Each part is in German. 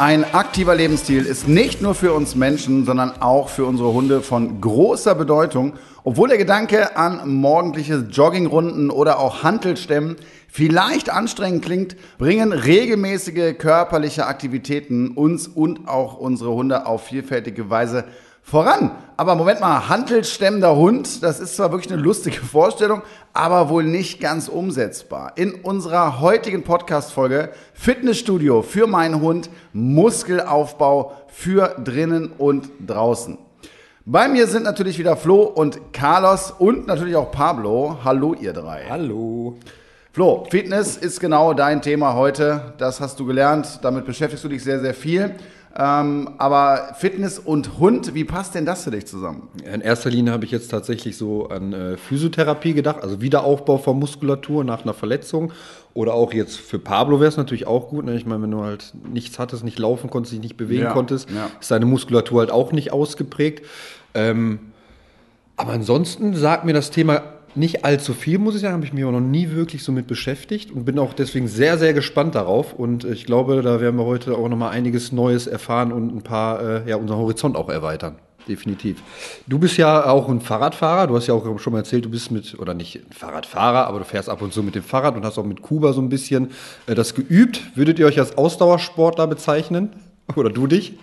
Ein aktiver Lebensstil ist nicht nur für uns Menschen, sondern auch für unsere Hunde von großer Bedeutung. Obwohl der Gedanke an morgendliche Joggingrunden oder auch Hantelstämmen vielleicht anstrengend klingt, bringen regelmäßige körperliche Aktivitäten uns und auch unsere Hunde auf vielfältige Weise voran. Aber Moment mal, handelstemmender Hund, das ist zwar wirklich eine lustige Vorstellung, aber wohl nicht ganz umsetzbar. In unserer heutigen Podcast-Folge Fitnessstudio für meinen Hund, Muskelaufbau für drinnen und draußen. Bei mir sind natürlich wieder Flo und Carlos und natürlich auch Pablo. Hallo, ihr drei. Hallo. Flo, Fitness ist genau dein Thema heute. Das hast du gelernt. Damit beschäftigst du dich sehr, sehr viel. Ähm, aber Fitness und Hund, wie passt denn das für dich zusammen? In erster Linie habe ich jetzt tatsächlich so an äh, Physiotherapie gedacht, also Wiederaufbau von Muskulatur nach einer Verletzung. Oder auch jetzt für Pablo wäre es natürlich auch gut. Ne? Ich meine, wenn du halt nichts hattest, nicht laufen konntest, dich nicht bewegen Ja, konntest, ja. ist deine Muskulatur halt auch nicht ausgeprägt. Ähm, aber ansonsten sagt mir das Thema nicht allzu viel, muss ich sagen. Habe ich mich auch noch nie wirklich so mit beschäftigt und bin auch deswegen sehr, sehr gespannt darauf. Und ich glaube, da werden wir heute auch noch mal einiges Neues erfahren und ein paar, äh, ja, unseren Horizont auch erweitern. Definitiv. Du bist ja auch ein Fahrradfahrer. Du hast ja auch schon mal erzählt, du bist mit, oder nicht ein Fahrradfahrer, aber du fährst ab und zu mit dem Fahrrad und hast auch mit Kuba so ein bisschen äh, das geübt. Würdet ihr euch als Ausdauersportler bezeichnen? Oder du dich?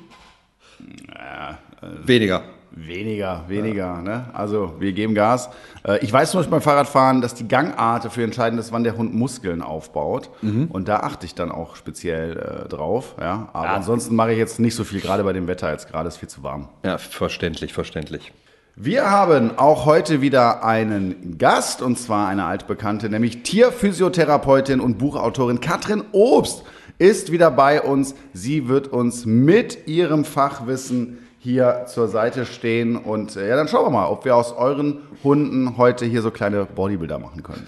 Weniger. Weniger, weniger. Ne? Also wir geben Gas. Äh, Ich weiß zum Beispiel beim Fahrradfahren, dass die Gangart dafür entscheidend ist, wann der Hund Muskeln aufbaut. Und da achte ich dann auch speziell äh, drauf. Ja? Aber ansonsten mache ich jetzt nicht so viel, gerade bei dem Wetter jetzt gerade ist viel zu warm. Ja, verständlich, verständlich. Wir haben auch heute wieder einen Gast, und zwar eine altbekannte, nämlich Tierphysiotherapeutin und Buchautorin Katrin Obst ist wieder bei uns. Sie wird uns mit ihrem Fachwissen hier zur Seite stehen. Und äh, ja, dann schauen wir mal, ob wir aus euren Hunden heute hier so kleine Bodybuilder machen können.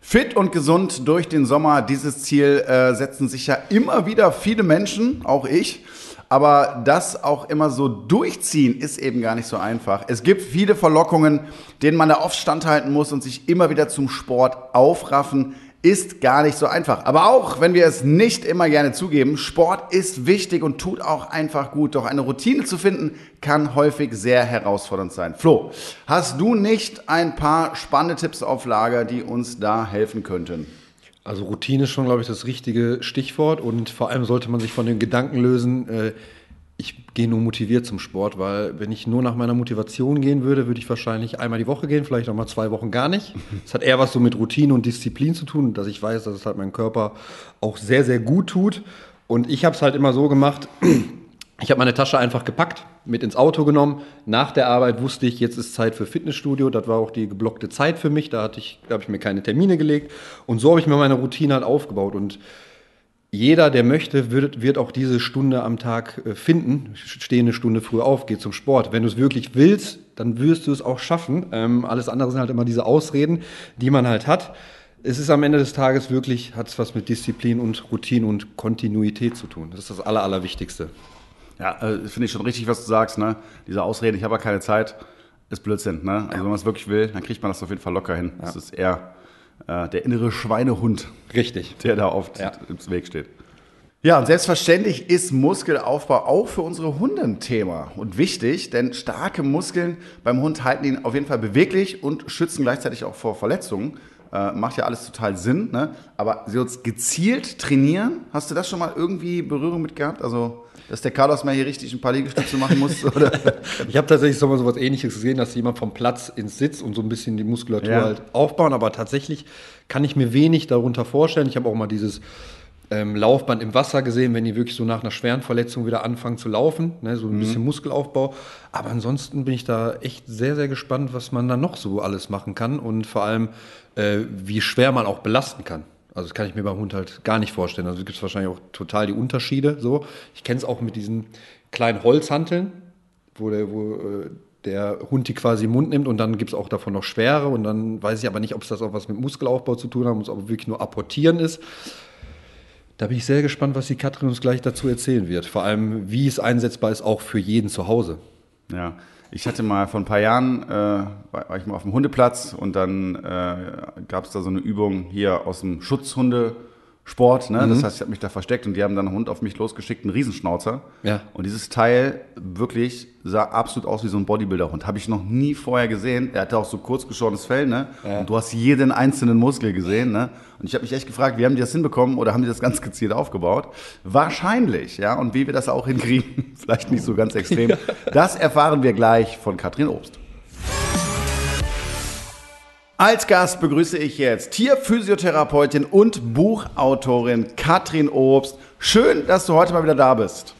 Fit und gesund durch den Sommer, dieses Ziel äh, setzen sich ja immer wieder viele Menschen, auch ich. Aber das auch immer so durchziehen ist eben gar nicht so einfach. Es gibt viele Verlockungen, denen man da oft standhalten muss und sich immer wieder zum Sport aufraffen, ist gar nicht so einfach. Aber auch wenn wir es nicht immer gerne zugeben, Sport ist wichtig und tut auch einfach gut. Doch eine Routine zu finden, kann häufig sehr herausfordernd sein. Flo, hast du nicht ein paar spannende Tipps auf Lager, die uns da helfen könnten? Also Routine ist schon, glaube ich, das richtige Stichwort und vor allem sollte man sich von dem Gedanken lösen, äh, ich gehe nur motiviert zum Sport, weil wenn ich nur nach meiner Motivation gehen würde, würde ich wahrscheinlich einmal die Woche gehen, vielleicht auch mal zwei Wochen gar nicht. Das hat eher was so mit Routine und Disziplin zu tun, dass ich weiß, dass es halt meinem Körper auch sehr, sehr gut tut. Und ich habe es halt immer so gemacht, ich habe meine Tasche einfach gepackt, mit ins Auto genommen. Nach der Arbeit wusste ich, jetzt ist Zeit für Fitnessstudio. Das war auch die geblockte Zeit für mich. Da hatte ich, habe ich mir keine Termine gelegt. Und so habe ich mir meine Routine halt aufgebaut. Und jeder, der möchte, wird, wird auch diese Stunde am Tag äh, finden. Steh eine Stunde früher auf, geh zum Sport. Wenn du es wirklich willst, dann wirst du es auch schaffen. Ähm, alles andere sind halt immer diese Ausreden, die man halt hat. Es ist am Ende des Tages wirklich, hat es was mit Disziplin und Routine und Kontinuität zu tun. Das ist das Aller, Allerwichtigste. Ja, äh, finde ich schon richtig, was du sagst. Ne? Diese Ausrede, ich habe ja keine Zeit, ist Blödsinn. Ne? Also wenn man es wirklich will, dann kriegt man das auf jeden Fall locker hin. Das ist eher äh, der innere Schweinehund, Richtig. der da oft Ja. im Weg steht. Ja, und selbstverständlich ist Muskelaufbau auch für unsere Hunde ein Thema und wichtig, denn starke Muskeln beim Hund halten ihn auf jeden Fall beweglich und schützen gleichzeitig auch vor Verletzungen. Äh, macht ja alles total Sinn, ne? aber sie uns gezielt trainieren, hast du das schon mal irgendwie Berührung mit gehabt? Also, dass der Carlos mal hier richtig ein paar Liegestütze machen muss? Oder? Ich habe tatsächlich so mal so was ähnliches gesehen, dass jemand vom Platz ins Sitz und so ein bisschen die Muskulatur Ja. halt aufbauen, aber tatsächlich kann ich mir wenig darunter vorstellen. Ich habe auch mal dieses ähm, Laufband im Wasser gesehen, wenn die wirklich so nach einer schweren Verletzung wieder anfangen zu laufen, ne, so ein bisschen Muskelaufbau. Aber ansonsten bin ich da echt sehr, sehr gespannt, was man da noch so alles machen kann und vor allem, äh, wie schwer man auch belasten kann. Also das kann ich mir beim Hund halt gar nicht vorstellen. Also gibt es wahrscheinlich auch total die Unterschiede. So, ich kenne es auch mit diesen kleinen Holzhanteln, wo der, wo, äh, der Hund die quasi im Mund nimmt und dann gibt es auch davon noch schwere und dann weiß ich aber nicht, ob es das auch was mit Muskelaufbau zu tun hat, ob es wirklich nur apportieren ist. Da bin ich sehr gespannt, was die Katrin uns gleich dazu erzählen wird. Vor allem, wie es einsetzbar ist, auch für jeden zu Hause. Ja, ich hatte mal vor ein paar Jahren, äh, war ich mal auf dem Hundeplatz und dann äh, gab es da so eine Übung hier aus dem Schutzhunde. Sport, ne? Mhm. Das heißt, ich habe mich da versteckt und die haben dann einen Hund auf mich losgeschickt, einen Riesenschnauzer. Ja. Und dieses Teil wirklich sah absolut aus wie so ein Bodybuilder-Hund. Habe ich noch nie vorher gesehen. Er hatte auch so kurz geschorenes Fell, ne? Ja. Und du hast jeden einzelnen Muskel gesehen, ne? Und ich habe mich echt gefragt, wie haben die das hinbekommen oder haben die das ganz gezielt aufgebaut? Wahrscheinlich, ja. Und wie wir das auch hinkriegen, vielleicht nicht so ganz extrem. Das erfahren wir gleich von Katrin Obst. Als Gast begrüße ich jetzt Tierphysiotherapeutin und Buchautorin Katrin Obst. Schön, dass du heute mal wieder da bist.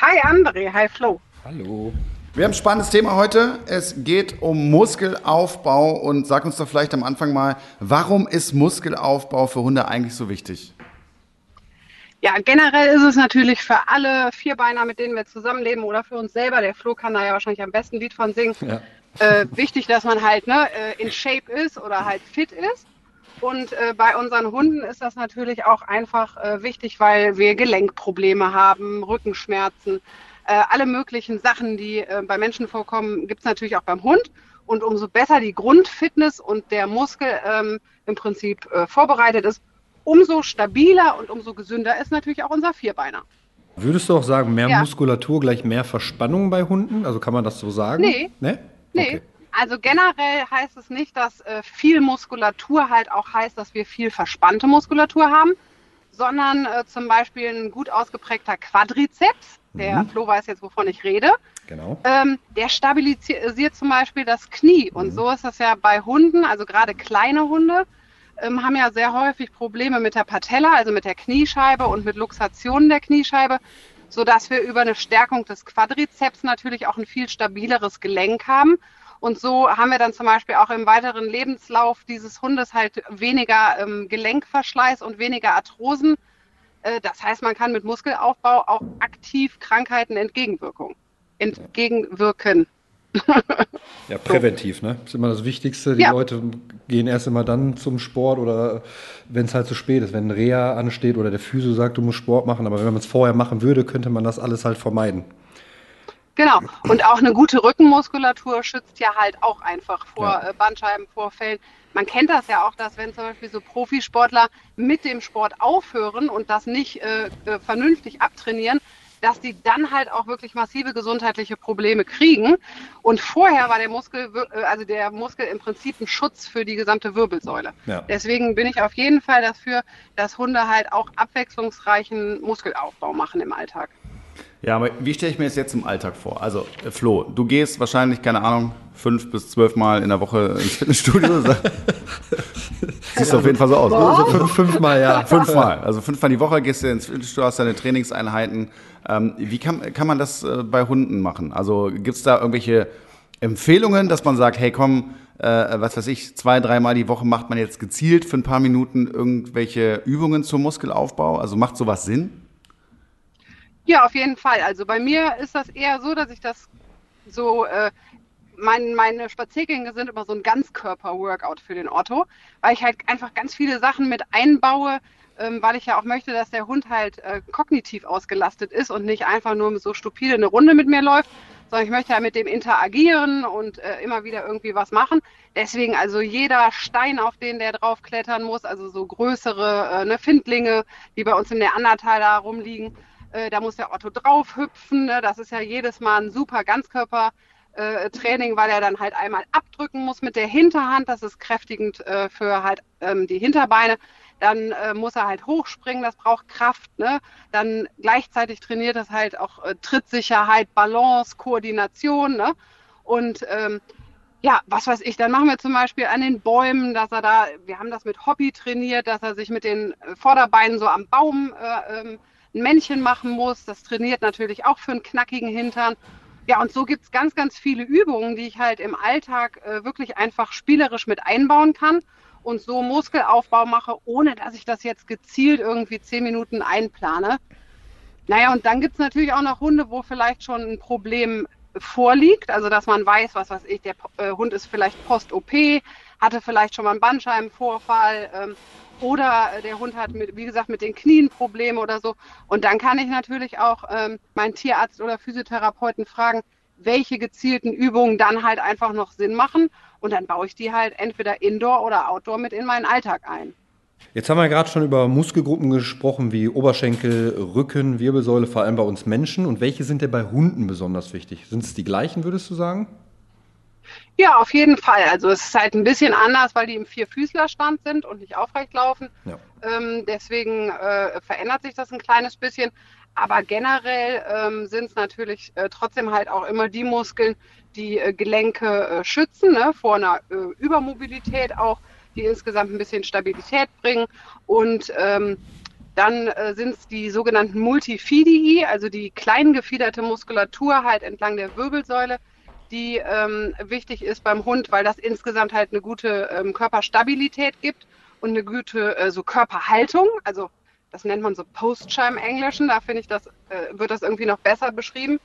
Hi André, hi Flo. Hallo. Wir haben ein spannendes Thema heute. Es geht um Muskelaufbau und sag uns doch vielleicht am Anfang mal, warum ist Muskelaufbau für Hunde eigentlich so wichtig? Ja, generell ist es natürlich für alle Vierbeiner, mit denen wir zusammenleben oder für uns selber, der Flo kann da ja wahrscheinlich am besten Lied von singen, ja äh, wichtig, dass man halt ne, äh, in Shape ist oder halt fit ist. Und äh, bei unseren Hunden ist das natürlich auch einfach äh, wichtig, weil wir Gelenkprobleme haben, Rückenschmerzen, äh, alle möglichen Sachen, die äh, bei Menschen vorkommen, gibt es natürlich auch beim Hund. Und umso besser die Grundfitness und der Muskel ähm, im Prinzip äh, vorbereitet ist, umso stabiler und umso gesünder ist natürlich auch unser Vierbeiner. Würdest du auch sagen, mehr ja. Muskulatur gleich mehr Verspannung bei Hunden? Also kann man das so sagen? Nee. Nee? Nee. Okay. Also generell heißt es nicht, dass äh, viel Muskulatur halt auch heißt, dass wir viel verspannte Muskulatur haben, sondern äh, zum Beispiel ein gut ausgeprägter Quadrizeps, der mhm. Flo weiß jetzt, wovon ich rede, genau. ähm, der stabilisiert zum Beispiel das Knie. Und mhm. so ist das ja bei Hunden, also gerade kleine Hunde, ähm, haben ja sehr häufig Probleme mit der Patella, also mit der Kniescheibe und mit Luxationen der Kniescheibe so dass wir über eine Stärkung des Quadrizeps natürlich auch ein viel stabileres Gelenk haben. Und so haben wir dann zum Beispiel auch im weiteren Lebenslauf dieses Hundes halt weniger ähm, Gelenkverschleiß und weniger Arthrosen. Äh, das heißt, man kann mit Muskelaufbau auch aktiv Krankheiten entgegenwirken. entgegenwirken. Ja, präventiv, ne? Das ist immer das Wichtigste. Die ja. Leute gehen erst immer dann zum Sport oder wenn es halt zu spät ist, wenn ein Reha ansteht oder der Physio sagt, du musst Sport machen, aber wenn man es vorher machen würde, könnte man das alles halt vermeiden. Genau. Und auch eine gute Rückenmuskulatur schützt ja halt auch einfach vor ja. Äh, Bandscheibenvorfällen. Man kennt das ja auch, dass wenn zum Beispiel so Profisportler mit dem Sport aufhören und das nicht äh, äh vernünftig abtrainieren, dass die dann halt auch wirklich massive gesundheitliche Probleme kriegen. Und vorher war der Muskel, äh, also der Muskel im Prinzip ein Schutz für die gesamte Wirbelsäule. Ja. Deswegen bin ich auf jeden Fall dafür, dass Hunde halt auch abwechslungsreichen Muskelaufbau machen im Alltag. Ja, aber wie stelle ich mir das jetzt im Alltag vor? Also, äh, Flo, du gehst wahrscheinlich, keine Ahnung, fünf bis zwölf Mal in der Woche ins Fitnessstudio. Siehst du auf jeden Fall so aus. Also fünf, fünfmal, ja. Fünfmal. Also fünfmal die Woche gehst du ins Fitnessstudio, hast deine Trainingseinheiten. Ähm, wie kann, kann man das äh, bei Hunden machen? Also gibt es da irgendwelche Empfehlungen, dass man sagt, hey komm, äh, was weiß ich, zwei, dreimal die Woche macht man jetzt gezielt für ein paar Minuten irgendwelche Übungen zum Muskelaufbau? Also macht sowas Sinn? Ja, auf jeden Fall. Also bei mir ist das eher so, dass ich das so, äh, mein, meine Spaziergänge sind immer so ein Ganzkörper-Workout für den Otto, weil ich halt einfach ganz viele Sachen mit einbaue, ähm, weil ich ja auch möchte, dass der Hund halt äh, kognitiv ausgelastet ist und nicht einfach nur so stupide eine Runde mit mir läuft, sondern ich möchte ja mit dem interagieren und äh, immer wieder irgendwie was machen. Deswegen also jeder Stein, auf den der drauf klettern muss, also so größere äh, ne, Findlinge, die bei uns im Neandertal da rumliegen, äh, da muss der Otto drauf hüpfen. Ne? Das ist ja jedes Mal ein super Ganzkörpertraining, äh, weil er dann halt einmal abdrücken muss mit der Hinterhand. Das ist kräftigend äh, für halt ähm, die Hinterbeine. Dann äh, muss er halt hochspringen, das braucht Kraft. Ne? Dann gleichzeitig trainiert das halt auch äh, Trittsicherheit, Balance, Koordination. Ne? Und ähm, ja, was weiß ich, dann machen wir zum Beispiel an den Bäumen, dass er da, wir haben das mit Hobby trainiert, dass er sich mit den Vorderbeinen so am Baum äh, ähm, ein Männchen machen muss. Das trainiert natürlich auch für einen knackigen Hintern. Ja, und so gibt es ganz, ganz viele Übungen, die ich halt im Alltag äh, wirklich einfach spielerisch mit einbauen kann und so Muskelaufbau mache, ohne dass ich das jetzt gezielt irgendwie zehn Minuten einplane. Naja, und dann gibt es natürlich auch noch Hunde, wo vielleicht schon ein Problem vorliegt, also dass man weiß, was weiß ich, der äh, Hund ist vielleicht post-OP, hatte vielleicht schon mal einen Bandscheibenvorfall ähm, oder der Hund hat, mit, wie gesagt, mit den Knien Probleme oder so. Und dann kann ich natürlich auch ähm, meinen Tierarzt oder Physiotherapeuten fragen, welche gezielten Übungen dann halt einfach noch Sinn machen. Und dann baue ich die halt entweder indoor oder outdoor mit in meinen Alltag ein. Jetzt haben wir gerade schon über Muskelgruppen gesprochen, wie Oberschenkel, Rücken, Wirbelsäule, vor allem bei uns Menschen. Und welche sind denn bei Hunden besonders wichtig? Sind es die gleichen, würdest du sagen? Ja, auf jeden Fall. Also es ist halt ein bisschen anders, weil die im Vierfüßlerstand sind und nicht aufrecht laufen. Ja. Ähm, deswegen äh, verändert sich das ein kleines bisschen. Aber generell ähm, sind es natürlich äh, trotzdem halt auch immer die Muskeln, die äh, Gelenke äh, schützen, ne, vor einer äh, Übermobilität auch, die insgesamt ein bisschen Stabilität bringen. Und ähm, dann äh, sind es die sogenannten Multifidii, also die kleingefiederte Muskulatur halt entlang der Wirbelsäule, die ähm, wichtig ist beim Hund, weil das insgesamt halt eine gute ähm, Körperstabilität gibt und eine gute äh, so Körperhaltung. Also das nennt man so Posture im Englischen. Da finde ich, das äh, wird das irgendwie noch besser beschrieben.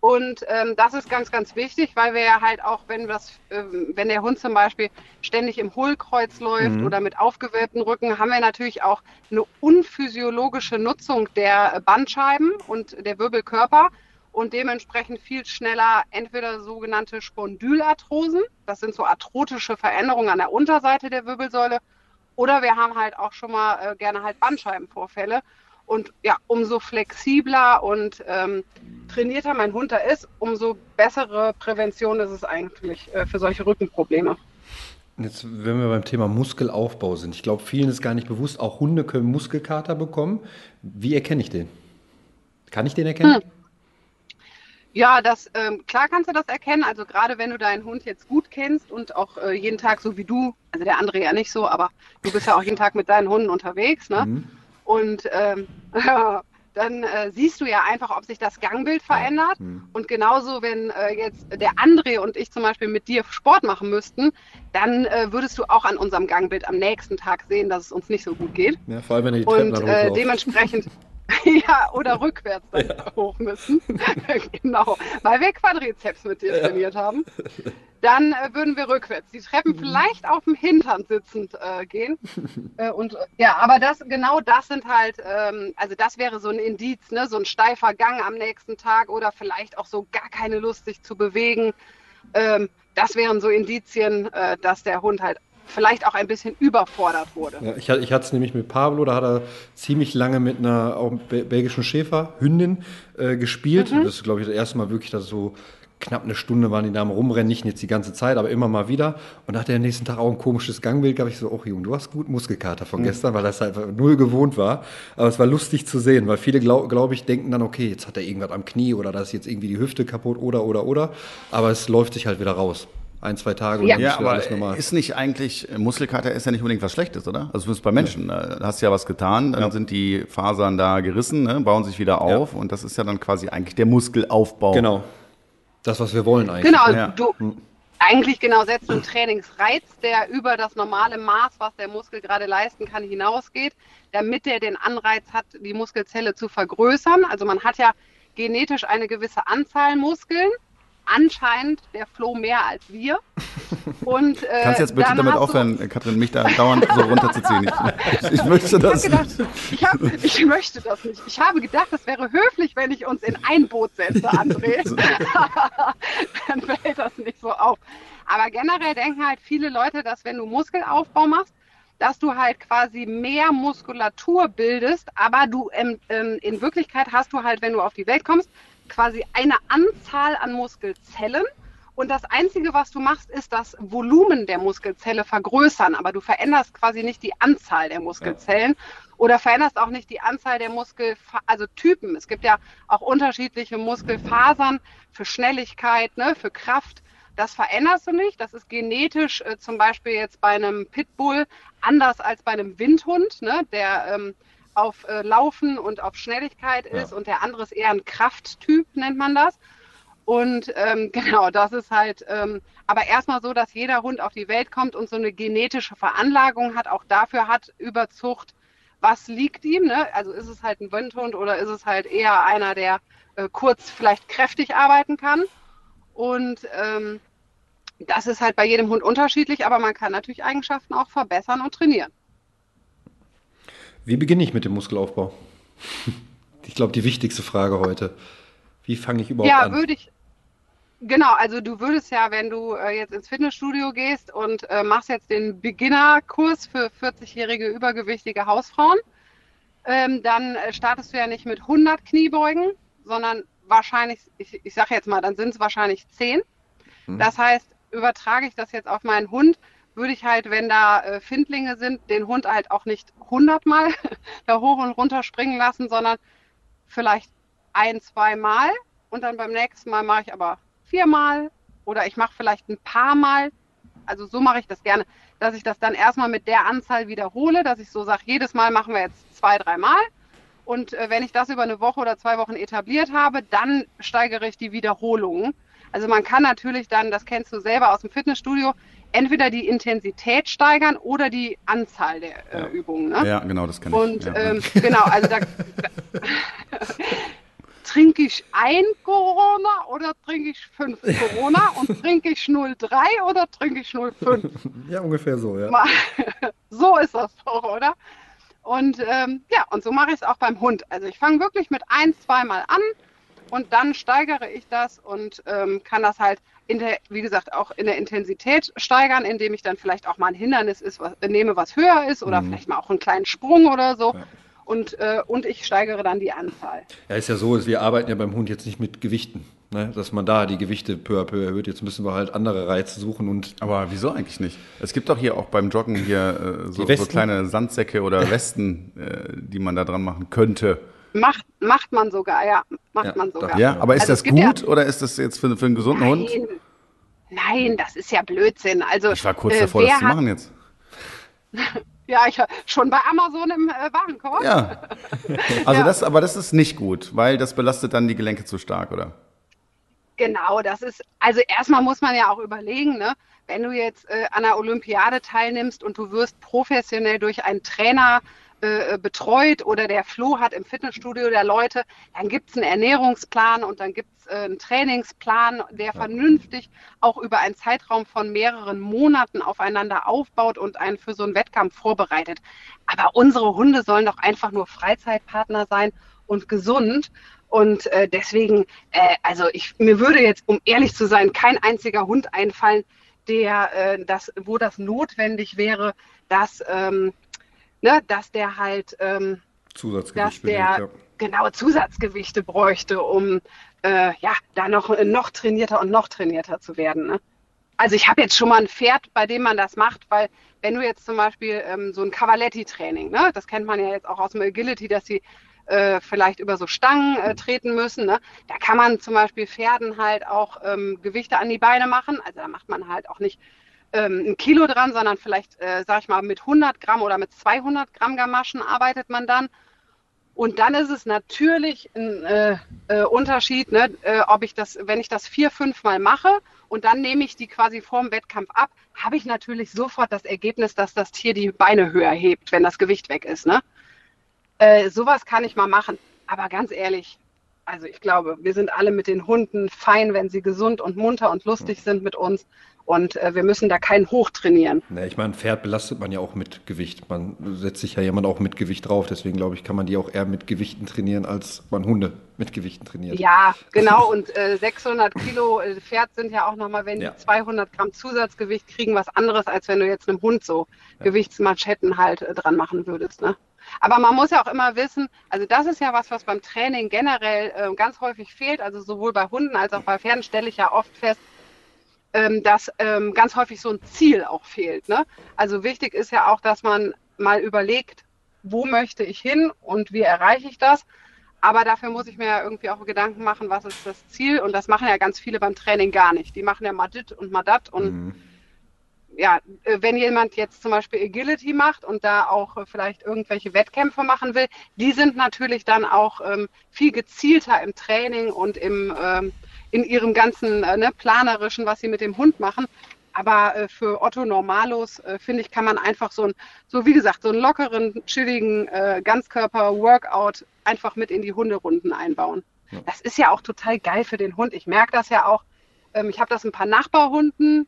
Und ähm, das ist ganz, ganz wichtig, weil wir ja halt auch, wenn das, äh, wenn der Hund zum Beispiel ständig im Hohlkreuz läuft mhm. oder mit aufgewölbten Rücken, haben wir natürlich auch eine unphysiologische Nutzung der Bandscheiben und der Wirbelkörper und dementsprechend viel schneller entweder sogenannte Spondylarthrosen, das sind so arthrotische Veränderungen an der Unterseite der Wirbelsäule, oder wir haben halt auch schon mal äh, gerne halt Bandscheibenvorfälle. Und ja, umso flexibler und ähm, trainierter mein Hund da ist, umso bessere Prävention ist es eigentlich äh, für solche Rückenprobleme. Jetzt, wenn wir beim Thema Muskelaufbau sind, ich glaube, vielen ist gar nicht bewusst, auch Hunde können Muskelkater bekommen. Wie erkenne ich den? Kann ich den erkennen? Hm. Ja, das ähm, klar kannst du das erkennen. Also gerade wenn du deinen Hund jetzt gut kennst und auch äh, jeden Tag so wie du, also der andere ja nicht so, aber du bist ja auch jeden Tag mit deinen Hunden unterwegs, ne? Mhm. Und ähm, dann äh, siehst du ja einfach, ob sich das Gangbild verändert. Mhm. Und genauso, wenn äh, jetzt der André und ich zum Beispiel mit dir Sport machen müssten, dann äh, würdest du auch an unserem Gangbild am nächsten Tag sehen, dass es uns nicht so gut geht. Ja, vor allem, wenn ihr die Treppen Und äh, dementsprechend. ja, oder rückwärts dann ja. hoch müssen. genau, weil wir Quadrizeps mit dir ja. trainiert haben. Dann äh, würden wir rückwärts die Treppen mhm. vielleicht auf dem Hintern sitzend äh, gehen. äh, und ja, aber das genau das sind halt, ähm, also das wäre so ein Indiz, ne? so ein steifer Gang am nächsten Tag oder vielleicht auch so gar keine Lust, sich zu bewegen. Ähm, das wären so Indizien, äh, dass der Hund halt vielleicht auch ein bisschen überfordert wurde. Ja, ich, ich hatte es nämlich mit Pablo, da hat er ziemlich lange mit einer auch belgischen Schäferhündin äh, gespielt. Mhm. Das ist, glaube ich, das erste Mal wirklich, dass so knapp eine Stunde waren die da am Rumrennen, nicht jetzt die ganze Zeit, aber immer mal wieder. Und nach der nächsten Tag auch ein komisches Gangbild, gab ich so, oh Junge, du hast gut Muskelkater von mhm. gestern, weil das halt null gewohnt war. Aber es war lustig zu sehen, weil viele, glaube glaub ich, denken dann, okay, jetzt hat er irgendwas am Knie oder da ist jetzt irgendwie die Hüfte kaputt oder, oder, oder. Aber es läuft sich halt wieder raus ein, zwei Tage. Ja, ja aber normal. ist nicht eigentlich, Muskelkater ist ja nicht unbedingt was Schlechtes, oder? Also zumindest bei Menschen. Ja. Da hast du ja was getan, dann ja. sind die Fasern da gerissen, ne, bauen sich wieder auf ja. und das ist ja dann quasi eigentlich der Muskelaufbau. Genau. Das, was wir wollen eigentlich. Genau, du, hm. eigentlich genau setzt du einen Trainingsreiz, der über das normale Maß, was der Muskel gerade leisten kann, hinausgeht, damit er den Anreiz hat, die Muskelzelle zu vergrößern. Also man hat ja genetisch eine gewisse Anzahl Muskeln anscheinend der Flo mehr als wir. Und, äh, Kannst jetzt bitte damit aufhören, Katrin, mich da dauernd so runterzuziehen? Ich, ich möchte das ich gedacht, ich, hab, ich, möchte das nicht. Ich habe gedacht, es wäre höflich, wenn ich uns in ein Boot setze, André. Dann fällt das nicht so auf. Aber generell denken halt viele Leute, dass wenn du Muskelaufbau machst, dass du halt quasi mehr Muskulatur bildest, aber du ähm, ähm, in Wirklichkeit hast du halt, wenn du auf die Welt kommst, quasi eine Anzahl an Muskelzellen. Und das Einzige, was du machst, ist das Volumen der Muskelzelle vergrößern. Aber du veränderst quasi nicht die Anzahl der Muskelzellen ja. oder veränderst auch nicht die Anzahl der Muskel, also Typen. Es gibt ja auch unterschiedliche Muskelfasern für Schnelligkeit, ne, für Kraft. Das veränderst du nicht. Das ist genetisch äh, zum Beispiel jetzt bei einem Pitbull anders als bei einem Windhund, ne, der ähm, auf äh, Laufen und auf Schnelligkeit ist ja. und der andere ist eher ein Krafttyp, nennt man das. Und ähm, genau, das ist halt, ähm, aber erstmal so, dass jeder Hund auf die Welt kommt und so eine genetische Veranlagung hat, auch dafür hat Überzucht, was liegt ihm, ne? Also ist es halt ein Windhund oder ist es halt eher einer, der äh, kurz vielleicht kräftig arbeiten kann. Und ähm, das ist halt bei jedem Hund unterschiedlich, aber man kann natürlich Eigenschaften auch verbessern und trainieren. Wie beginne ich mit dem Muskelaufbau? Ich glaube, die wichtigste Frage heute. Wie fange ich überhaupt ja, an? Ja, würde ich. Genau, also du würdest ja, wenn du äh, jetzt ins Fitnessstudio gehst und äh, machst jetzt den Beginner-Kurs für 40-jährige übergewichtige Hausfrauen, ähm, dann äh, startest du ja nicht mit 100 Kniebeugen, sondern wahrscheinlich, ich, ich sage jetzt mal, dann sind es wahrscheinlich 10. Hm. Das heißt, übertrage ich das jetzt auf meinen Hund, würde ich halt, wenn da äh, Findlinge sind, den Hund halt auch nicht 100 Mal da hoch und runter springen lassen, sondern vielleicht ein, zwei Mal und dann beim nächsten Mal mache ich aber viermal oder ich mache vielleicht ein paar Mal. Also so mache ich das gerne, dass ich das dann erstmal mit der Anzahl wiederhole, dass ich so sage, jedes Mal machen wir jetzt zwei, drei Mal. Und äh, wenn ich das über eine Woche oder zwei Wochen etabliert habe, dann steigere ich die Wiederholungen. Also man kann natürlich dann, das kennst du selber aus dem Fitnessstudio, entweder die Intensität steigern oder die Anzahl der äh, Übungen. Ne? Ja, genau, das kann ich. Und ja. ähm, genau, also da, trinke ich ein Corona oder trinke ich fünf Corona und trinke ich 03 oder trinke ich 05? Ja, ungefähr so, ja. So ist das doch, oder? Und ähm, ja, und so mache ich es auch beim Hund. Also ich fange wirklich mit ein, zweimal an und dann steigere ich das und ähm, kann das halt in der, wie gesagt, auch in der Intensität steigern, indem ich dann vielleicht auch mal ein Hindernis ist, was, nehme, was höher ist oder mhm. vielleicht mal auch einen kleinen Sprung oder so. Ja. Und, äh, und ich steigere dann die Anzahl. Ja, ist ja so, wir arbeiten ja beim Hund jetzt nicht mit Gewichten. Ne, dass man da die Gewichte peu à peu erhöht. Jetzt müssen wir halt andere Reize suchen und. Aber wieso eigentlich nicht? Es gibt doch hier auch beim Joggen hier äh, so, so, kleine Sandsäcke oder Westen, äh, die man da dran machen könnte. Macht, macht man sogar, ja. Macht ja, man sogar. Ja, aber ist also das gut ja, oder ist das jetzt für, für einen gesunden nein, Hund? Nein, das ist ja Blödsinn. Also, ich war kurz äh, davor, das zu machen jetzt. ja, ich schon bei Amazon im äh, Warenkorb. Ja. Also ja. das, aber das ist nicht gut, weil das belastet dann die Gelenke zu stark, oder? Genau, das ist, also erstmal muss man ja auch überlegen, ne, wenn du jetzt äh, an der Olympiade teilnimmst und du wirst professionell durch einen Trainer äh, betreut oder der Flo hat im Fitnessstudio der Leute, dann gibt es einen Ernährungsplan und dann gibt es äh, einen Trainingsplan, der vernünftig auch über einen Zeitraum von mehreren Monaten aufeinander aufbaut und einen für so einen Wettkampf vorbereitet. Aber unsere Hunde sollen doch einfach nur Freizeitpartner sein und gesund. Und äh, deswegen, äh, also ich, mir würde jetzt, um ehrlich zu sein, kein einziger Hund einfallen, der das, wo das notwendig wäre, dass ähm, ne, dass der halt ähm, Zusatzgewichte dass der, ja. genau Zusatzgewichte bräuchte, um äh, ja da noch noch trainierter und noch trainierter zu werden. Ne? Also ich habe jetzt schon mal ein Pferd, bei dem man das macht, weil wenn du jetzt zum Beispiel ähm, so ein Cavaletti-Training, ne, das kennt man ja jetzt auch aus dem Agility, dass sie äh, vielleicht über so Stangen äh, treten müssen. Ne? Da kann man zum Beispiel Pferden halt auch ähm, Gewichte an die Beine machen. Also da macht man halt auch nicht ähm, ein Kilo dran, sondern vielleicht, äh, sag ich mal, mit 100 Gramm oder mit 200 Gramm Gamaschen arbeitet man dann. Und dann ist es natürlich ein äh, äh, Unterschied, ne, äh, ob ich das, wenn ich das vier, fünf Mal mache und dann nehme ich die quasi vorm Wettkampf ab, habe ich natürlich sofort das Ergebnis, dass das Tier die Beine höher hebt, wenn das Gewicht weg ist. Ne? Äh, sowas kann ich mal machen. Aber ganz ehrlich, also ich glaube, wir sind alle mit den Hunden fein, wenn sie gesund und munter und lustig sind mit uns. Und äh, wir müssen da keinen hochtrainieren. Ja, ich meine, Pferd belastet man ja auch mit Gewicht. Man setzt sich ja jemand auch mit Gewicht drauf. Deswegen glaube ich, kann man die auch eher mit Gewichten trainieren, als man Hunde mit Gewichten trainiert. Ja, genau. Und äh, 600 Kilo äh, Pferd sind ja auch nochmal, wenn ja. die 200 Gramm Zusatzgewicht kriegen, was anderes, als wenn du jetzt einem Hund so ja. Gewichtsmanschetten halt äh, dran machen würdest. Ne? Aber man muss ja auch immer wissen, also das ist ja was, was beim Training generell äh, ganz häufig fehlt. Also sowohl bei Hunden als auch bei Pferden stelle ich ja oft fest, ähm, dass ähm, ganz häufig so ein Ziel auch fehlt. Ne? Also wichtig ist ja auch, dass man mal überlegt, wo möchte ich hin und wie erreiche ich das. Aber dafür muss ich mir ja irgendwie auch Gedanken machen, was ist das Ziel. Und das machen ja ganz viele beim Training gar nicht. Die machen ja mal dit und mal dat. Und mhm. ja, äh, wenn jemand jetzt zum Beispiel Agility macht und da auch äh, vielleicht irgendwelche Wettkämpfe machen will, die sind natürlich dann auch ähm, viel gezielter im Training und im ähm, in ihrem ganzen äh, ne, planerischen, was sie mit dem Hund machen. Aber äh, für Otto Normalos, äh, finde ich, kann man einfach so ein, so wie gesagt, so einen lockeren, chilligen äh, Ganzkörper-Workout einfach mit in die Hunderunden einbauen. Ja. Das ist ja auch total geil für den Hund. Ich merke das ja auch. Ähm, ich habe das ein paar Nachbarhunden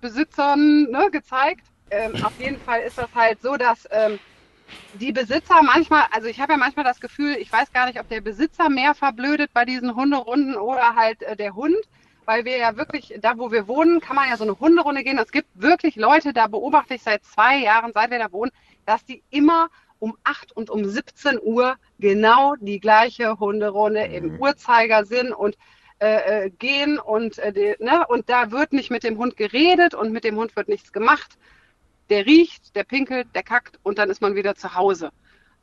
Besitzern ne, gezeigt. Ähm, auf jeden Fall ist das halt so, dass ähm, die Besitzer manchmal, also ich habe ja manchmal das Gefühl, ich weiß gar nicht, ob der Besitzer mehr verblödet bei diesen Hunderunden oder halt äh, der Hund, weil wir ja wirklich, da wo wir wohnen, kann man ja so eine Hunderunde gehen. Es gibt wirklich Leute, da beobachte ich seit zwei Jahren, seit wir da wohnen, dass die immer um 8 und um 17 Uhr genau die gleiche Hunderunde mhm. im Uhrzeigersinn und äh, äh, gehen und, äh, ne, und da wird nicht mit dem Hund geredet und mit dem Hund wird nichts gemacht der riecht, der pinkelt, der kackt und dann ist man wieder zu Hause.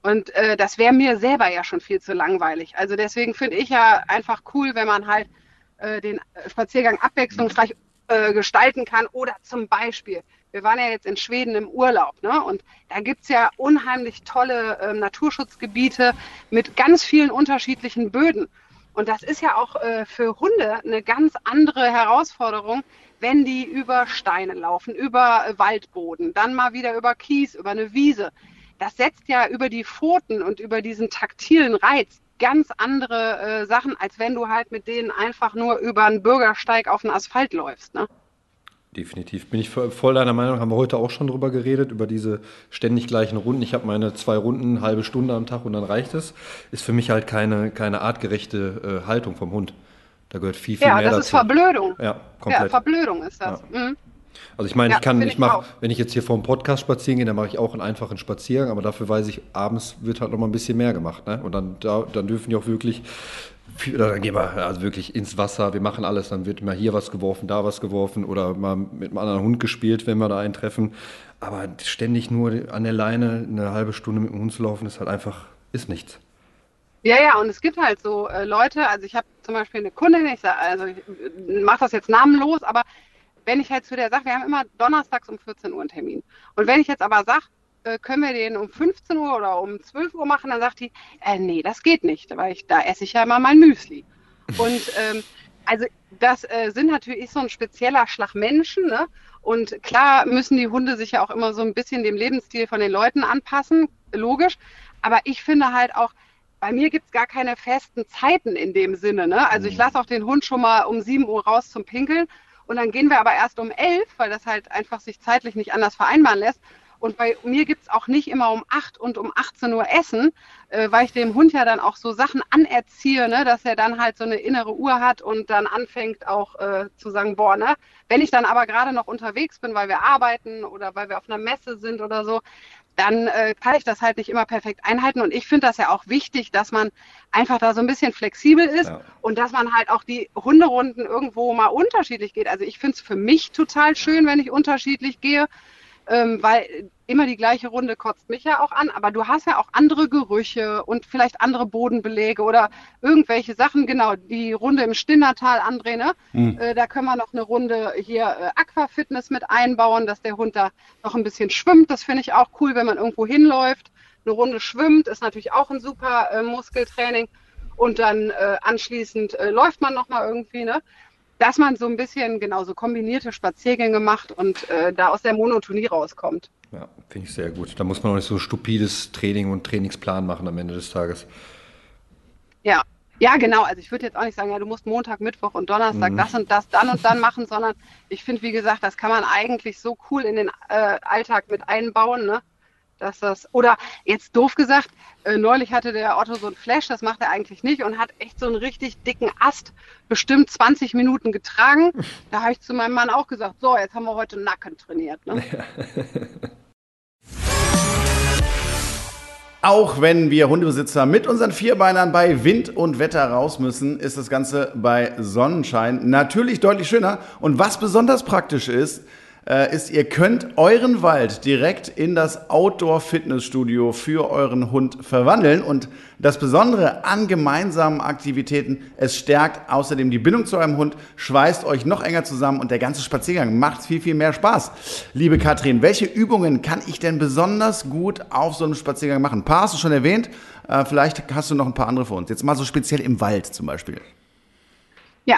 Und äh, das wäre mir selber ja schon viel zu langweilig. Also deswegen finde ich ja einfach cool, wenn man halt äh, den Spaziergang abwechslungsreich äh, gestalten kann. Oder zum Beispiel, wir waren ja jetzt in Schweden im Urlaub, ne? Und da gibt es ja unheimlich tolle äh, Naturschutzgebiete mit ganz vielen unterschiedlichen Böden. Und das ist ja auch äh, für Hunde eine ganz andere Herausforderung, wenn die über Steine laufen, über Waldboden, dann mal wieder über Kies, über eine Wiese. Das setzt ja über die Pfoten und über diesen taktilen Reiz ganz andere äh, Sachen, als wenn du halt mit denen einfach nur über einen Bürgersteig auf den Asphalt läufst. Ne? Definitiv. Bin ich voll deiner Meinung, haben wir heute auch schon drüber geredet, über diese ständig gleichen Runden. Ich habe meine zwei Runden, halbe Stunde am Tag und dann reicht es. Ist für mich halt keine, keine artgerechte äh, Haltung vom Hund. Da gehört viel, viel ja, mehr dazu. Ja, das ist Verblödung. Ja, komplett. Ja, Verblödung ist das. Ja. Mhm. Also ich meine, ja, ich kann, ich mache, wenn ich jetzt hier vor dem Podcast spazieren gehe, dann mache ich auch einen einfachen Spaziergang, aber dafür weiß ich, abends wird halt noch mal ein bisschen mehr gemacht. Ne? Und dann, da, dann dürfen die auch wirklich, dann gehen wir also wirklich ins Wasser, wir machen alles, dann wird mal hier was geworfen, da was geworfen oder mal mit einem anderen Hund gespielt, wenn wir da einen treffen. Aber ständig nur an der Leine eine halbe Stunde mit dem Hund zu laufen, ist halt einfach, ist nichts. Ja, ja, und es gibt halt so äh, Leute, also ich habe zum Beispiel eine Kundin, ich sag, also ich mache das jetzt namenlos, aber wenn ich halt zu der sage, wir haben immer donnerstags um 14 Uhr einen Termin. Und wenn ich jetzt aber sage, äh, können wir den um 15 Uhr oder um 12 Uhr machen, dann sagt die, äh, nee, das geht nicht, weil ich, da esse ich ja immer mein Müsli. Und ähm, also das äh, sind natürlich so ein spezieller Schlag Menschen, ne? Und klar müssen die Hunde sich ja auch immer so ein bisschen dem Lebensstil von den Leuten anpassen, logisch. Aber ich finde halt auch, bei mir gibt es gar keine festen Zeiten in dem Sinne. Ne? Also ich mhm. lasse auch den Hund schon mal um 7 Uhr raus zum Pinkeln und dann gehen wir aber erst um 11, weil das halt einfach sich zeitlich nicht anders vereinbaren lässt. Und bei mir gibt es auch nicht immer um 8 und um 18 Uhr Essen, äh, weil ich dem Hund ja dann auch so Sachen anerziehe, ne, dass er dann halt so eine innere Uhr hat und dann anfängt auch äh, zu sagen, boah, ne, wenn ich dann aber gerade noch unterwegs bin, weil wir arbeiten oder weil wir auf einer Messe sind oder so, dann äh, kann ich das halt nicht immer perfekt einhalten. Und ich finde das ja auch wichtig, dass man einfach da so ein bisschen flexibel ist ja. und dass man halt auch die Hunderunden irgendwo mal unterschiedlich geht. Also ich finde es für mich total schön, wenn ich unterschiedlich gehe ähm, weil immer die gleiche Runde kotzt mich ja auch an, aber du hast ja auch andere Gerüche und vielleicht andere Bodenbelege oder irgendwelche Sachen. Genau, die Runde im Stinnertal, André, ne? Mhm. Äh, da können wir noch eine Runde hier äh, Aquafitness mit einbauen, dass der Hund da noch ein bisschen schwimmt. Das finde ich auch cool, wenn man irgendwo hinläuft. Eine Runde schwimmt ist natürlich auch ein super äh, Muskeltraining. Und dann äh, anschließend äh, läuft man nochmal irgendwie, ne? Dass man so ein bisschen genau so kombinierte Spaziergänge macht und äh, da aus der Monotonie rauskommt. Ja, finde ich sehr gut. Da muss man auch nicht so stupides Training und Trainingsplan machen am Ende des Tages. Ja, ja, genau. Also ich würde jetzt auch nicht sagen, ja, du musst Montag, Mittwoch und Donnerstag mhm. das und das dann und dann machen, sondern ich finde, wie gesagt, das kann man eigentlich so cool in den äh, Alltag mit einbauen. Ne? Dass das, oder jetzt doof gesagt, äh, neulich hatte der Otto so ein Flash, das macht er eigentlich nicht und hat echt so einen richtig dicken Ast bestimmt 20 Minuten getragen. Da habe ich zu meinem Mann auch gesagt, so, jetzt haben wir heute Nacken trainiert. Ne? Auch wenn wir Hundebesitzer mit unseren Vierbeinern bei Wind und Wetter raus müssen, ist das Ganze bei Sonnenschein natürlich deutlich schöner. Und was besonders praktisch ist, äh, ist, ihr könnt euren Wald direkt in das Outdoor-Fitnessstudio für euren Hund verwandeln. Und das Besondere an gemeinsamen Aktivitäten, es stärkt außerdem die Bindung zu eurem Hund, schweißt euch noch enger zusammen und der ganze Spaziergang macht viel, viel mehr Spaß. Liebe Katrin, welche Übungen kann ich denn besonders gut auf so einem Spaziergang machen? Ein paar hast du schon erwähnt, äh, vielleicht hast du noch ein paar andere für uns. Jetzt mal so speziell im Wald zum Beispiel. Ja,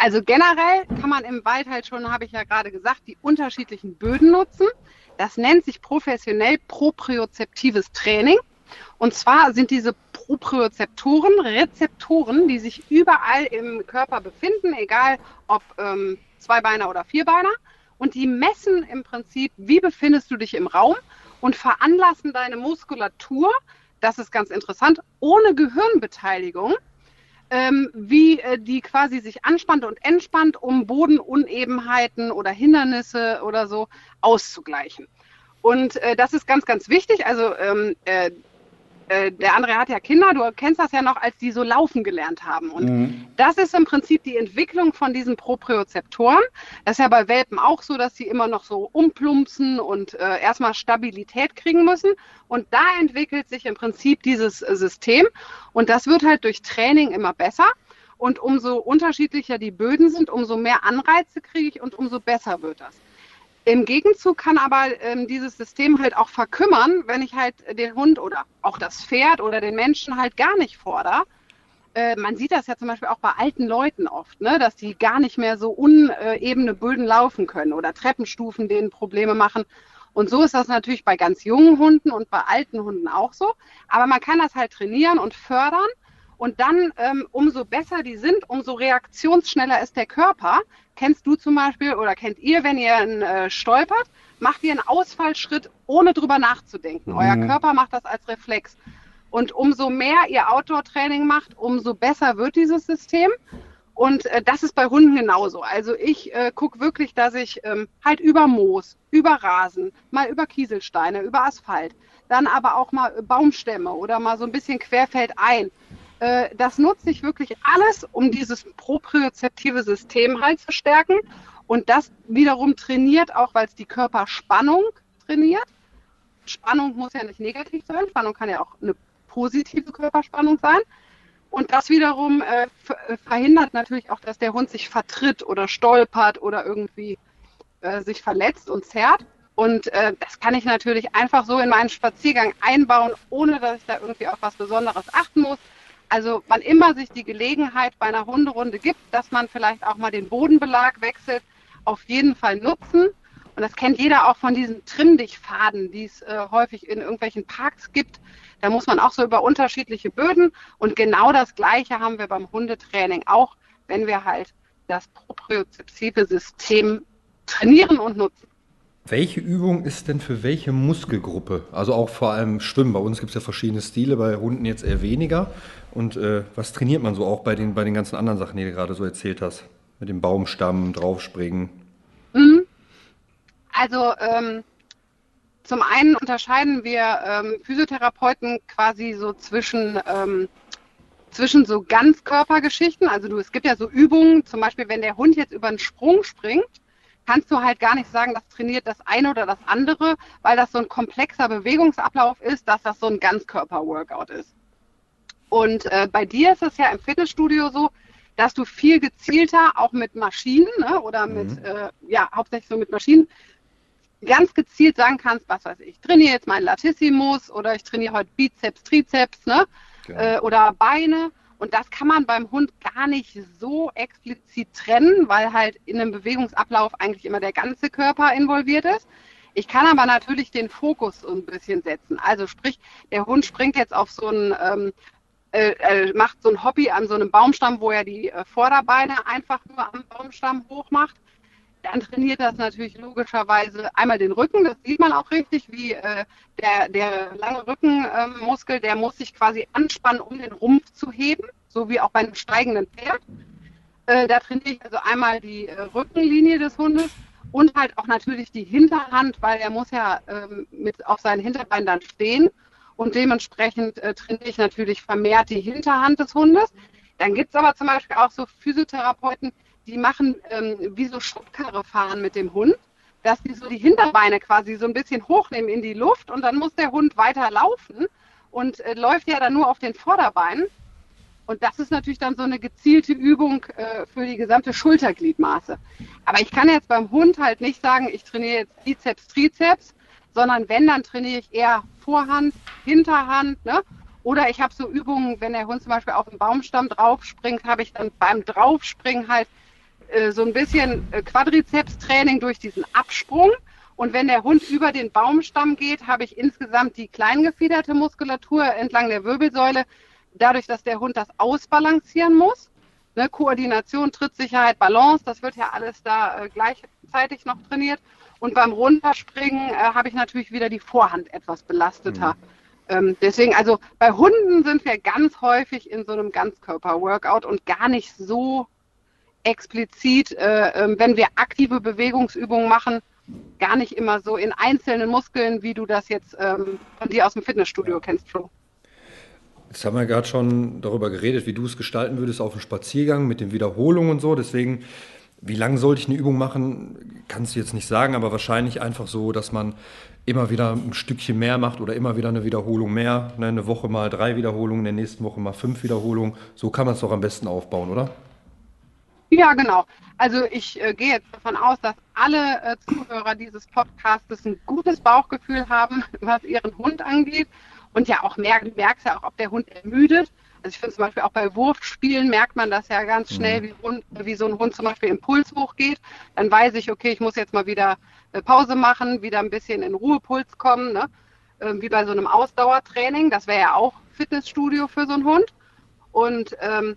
also generell kann man im Wald halt schon, habe ich ja gerade gesagt, die unterschiedlichen Böden nutzen. Das nennt sich professionell propriozeptives Training. Und zwar sind diese Propriozeptoren Rezeptoren, die sich überall im Körper befinden, egal ob ähm, Zweibeiner oder Vierbeiner. und die messen im Prinzip, wie befindest du dich im Raum und veranlassen deine Muskulatur, das ist ganz interessant, ohne Gehirnbeteiligung, ähm, wie äh, die quasi sich anspannt und entspannt, um Bodenunebenheiten oder Hindernisse oder so auszugleichen. Und äh, das ist ganz, ganz wichtig. Also ähm, äh, äh, der andere hat ja Kinder, du kennst das ja noch, als die so laufen gelernt haben. Und mhm. das ist im Prinzip die Entwicklung von diesen Propriozeptoren. Das ist ja bei Welpen auch so, dass sie immer noch so umplumpsen und äh, erstmal Stabilität kriegen müssen. Und da entwickelt sich im Prinzip dieses äh, System. Und das wird halt durch Training immer besser. Und umso unterschiedlicher die Böden sind, umso mehr Anreize kriege ich und umso besser wird das. Im Gegenzug kann aber ähm, dieses System halt auch verkümmern, wenn ich halt den Hund oder auch das Pferd oder den Menschen halt gar nicht fordere. Äh, man sieht das ja zum Beispiel auch bei alten Leuten oft, ne, dass die gar nicht mehr so unebene Böden laufen können oder Treppenstufen denen Probleme machen. Und so ist das natürlich bei ganz jungen Hunden und bei alten Hunden auch so. Aber man kann das halt trainieren und fördern. Und dann, ähm, umso besser die sind, umso reaktionsschneller ist der Körper. Kennst du zum Beispiel oder kennt ihr, wenn ihr äh, stolpert, macht ihr einen Ausfallschritt, ohne drüber nachzudenken. Mhm. Euer Körper macht das als Reflex. Und umso mehr ihr Outdoor-Training macht, umso besser wird dieses System. Und äh, das ist bei Hunden genauso. Also ich äh, gucke wirklich, dass ich ähm, halt über Moos, über Rasen, mal über Kieselsteine, über Asphalt, dann aber auch mal Baumstämme oder mal so ein bisschen querfeld ein äh, das nutze ich wirklich alles, um dieses propriozeptive System halt zu stärken. Und das wiederum trainiert auch, weil es die Körperspannung trainiert. Spannung muss ja nicht negativ sein, Spannung kann ja auch eine positive Körperspannung sein. Und das wiederum äh, äh verhindert natürlich auch, dass der Hund sich vertritt oder stolpert oder irgendwie äh, sich verletzt und zerrt. Und äh, das kann ich natürlich einfach so in meinen Spaziergang einbauen, ohne dass ich da irgendwie auf was Besonderes achten muss. Also wann immer sich die Gelegenheit bei einer Hunderunde gibt, dass man vielleicht auch mal den Bodenbelag wechselt, auf jeden Fall nutzen. Und das kennt jeder auch von diesen Trimm-Dich-Faden, die es äh, häufig in irgendwelchen Parks gibt. Da muss man auch so über unterschiedliche Böden. Und genau das Gleiche haben wir beim Hundetraining auch, wenn wir halt das propriozeptive System trainieren und nutzen. Welche Übung ist denn für welche Muskelgruppe? Also auch vor allem Schwimmen. Bei uns gibt es ja verschiedene Stile, bei Hunden jetzt eher weniger. Und äh, was trainiert man so auch bei den, bei den ganzen anderen Sachen, die du gerade so erzählt hast? Mit dem Baumstamm, draufspringen? Mhm. Also ähm, zum einen unterscheiden wir ähm, Physiotherapeuten quasi so zwischen, ähm, zwischen so Ganzkörpergeschichten. Also du, es gibt ja so Übungen, zum Beispiel wenn der Hund jetzt über einen Sprung springt, kannst du halt gar nicht sagen, das trainiert das eine oder das andere, weil das so ein komplexer Bewegungsablauf ist, dass das so ein Ganzkörper-Workout ist. Und äh, bei dir ist es ja im Fitnessstudio so, dass du viel gezielter auch mit Maschinen ne, oder mhm. mit, äh, ja, hauptsächlich so mit Maschinen, ganz gezielt sagen kannst, was weiß ich, ich trainiere jetzt meinen Latissimus oder ich trainiere heute Bizeps, Trizeps ne, genau. äh, oder Beine und das kann man beim Hund gar nicht so explizit trennen, weil halt in einem Bewegungsablauf eigentlich immer der ganze Körper involviert ist. Ich kann aber natürlich den Fokus so ein bisschen setzen. Also sprich, der Hund springt jetzt auf so einen, ähm, äh, macht so ein Hobby an so einem Baumstamm, wo er die äh, Vorderbeine einfach nur am Baumstamm hoch macht dann trainiert das natürlich logischerweise einmal den Rücken, das sieht man auch richtig, wie äh, der, der lange Rückenmuskel, der muss sich quasi anspannen, um den Rumpf zu heben, so wie auch bei einem steigenden Pferd. Äh, da trainiere ich also einmal die äh, Rückenlinie des Hundes und halt auch natürlich die Hinterhand, weil er muss ja ähm, mit auf seinen Hinterbeinen dann stehen und dementsprechend äh, trainiere ich natürlich vermehrt die Hinterhand des Hundes. Dann gibt es aber zum Beispiel auch so Physiotherapeuten, die machen ähm, wie so Schubkarre fahren mit dem Hund, dass die so die Hinterbeine quasi so ein bisschen hochnehmen in die Luft und dann muss der Hund weiter laufen und äh, läuft ja dann nur auf den Vorderbeinen. Und das ist natürlich dann so eine gezielte Übung äh, für die gesamte Schultergliedmaße. Aber ich kann jetzt beim Hund halt nicht sagen, ich trainiere jetzt Bizeps, Trizeps, sondern wenn, dann trainiere ich eher Vorhand, Hinterhand, ne? Oder ich habe so Übungen, wenn der Hund zum Beispiel auf den Baumstamm draufspringt, habe ich dann beim Draufspringen halt äh, so ein bisschen äh, Quadrizeps-Training durch diesen Absprung. Und wenn der Hund über den Baumstamm geht, habe ich insgesamt die kleingefiederte Muskulatur entlang der Wirbelsäule, dadurch, dass der Hund das ausbalancieren muss. Ne, Koordination, Trittsicherheit, Balance, das wird ja alles da äh, gleichzeitig noch trainiert. Und beim Runterspringen äh, habe ich natürlich wieder die Vorhand etwas belasteter. Mhm. Ähm, deswegen, also bei Hunden sind wir ganz häufig in so einem Ganzkörper-Workout und gar nicht so explizit, äh, äh, wenn wir aktive Bewegungsübungen machen, gar nicht immer so in einzelnen Muskeln, wie du das jetzt ähm, von dir aus dem Fitnessstudio kennst, Flo. Jetzt haben wir gerade schon darüber geredet, wie du es gestalten würdest auf dem Spaziergang mit den Wiederholungen und so. Deswegen, wie lange sollte ich eine Übung machen, kannst du jetzt nicht sagen, aber wahrscheinlich einfach so, dass man immer wieder ein Stückchen mehr macht oder immer wieder eine Wiederholung mehr. Ne, eine Woche mal drei Wiederholungen, in der nächsten Woche mal fünf Wiederholungen. So kann man es doch am besten aufbauen, oder? Ja, genau. Also ich äh, gehe jetzt davon aus, dass alle äh, Zuhörer dieses Podcasts ein gutes Bauchgefühl haben, was ihren Hund angeht. Und ja auch merken, merkst ja auch, ob der Hund ermüdet. Also ich finde zum Beispiel auch bei Wurfspielen merkt man das ja ganz schnell, mhm. wie, wie, so ein Hund zum Beispiel Impuls hochgeht. Dann weiß ich, okay, ich muss jetzt mal wieder äh, Pause machen, wieder ein bisschen in Ruhepuls kommen, ne? äh, wie bei so einem Ausdauertraining. Das wäre ja auch Fitnessstudio für so einen Hund. Und ähm,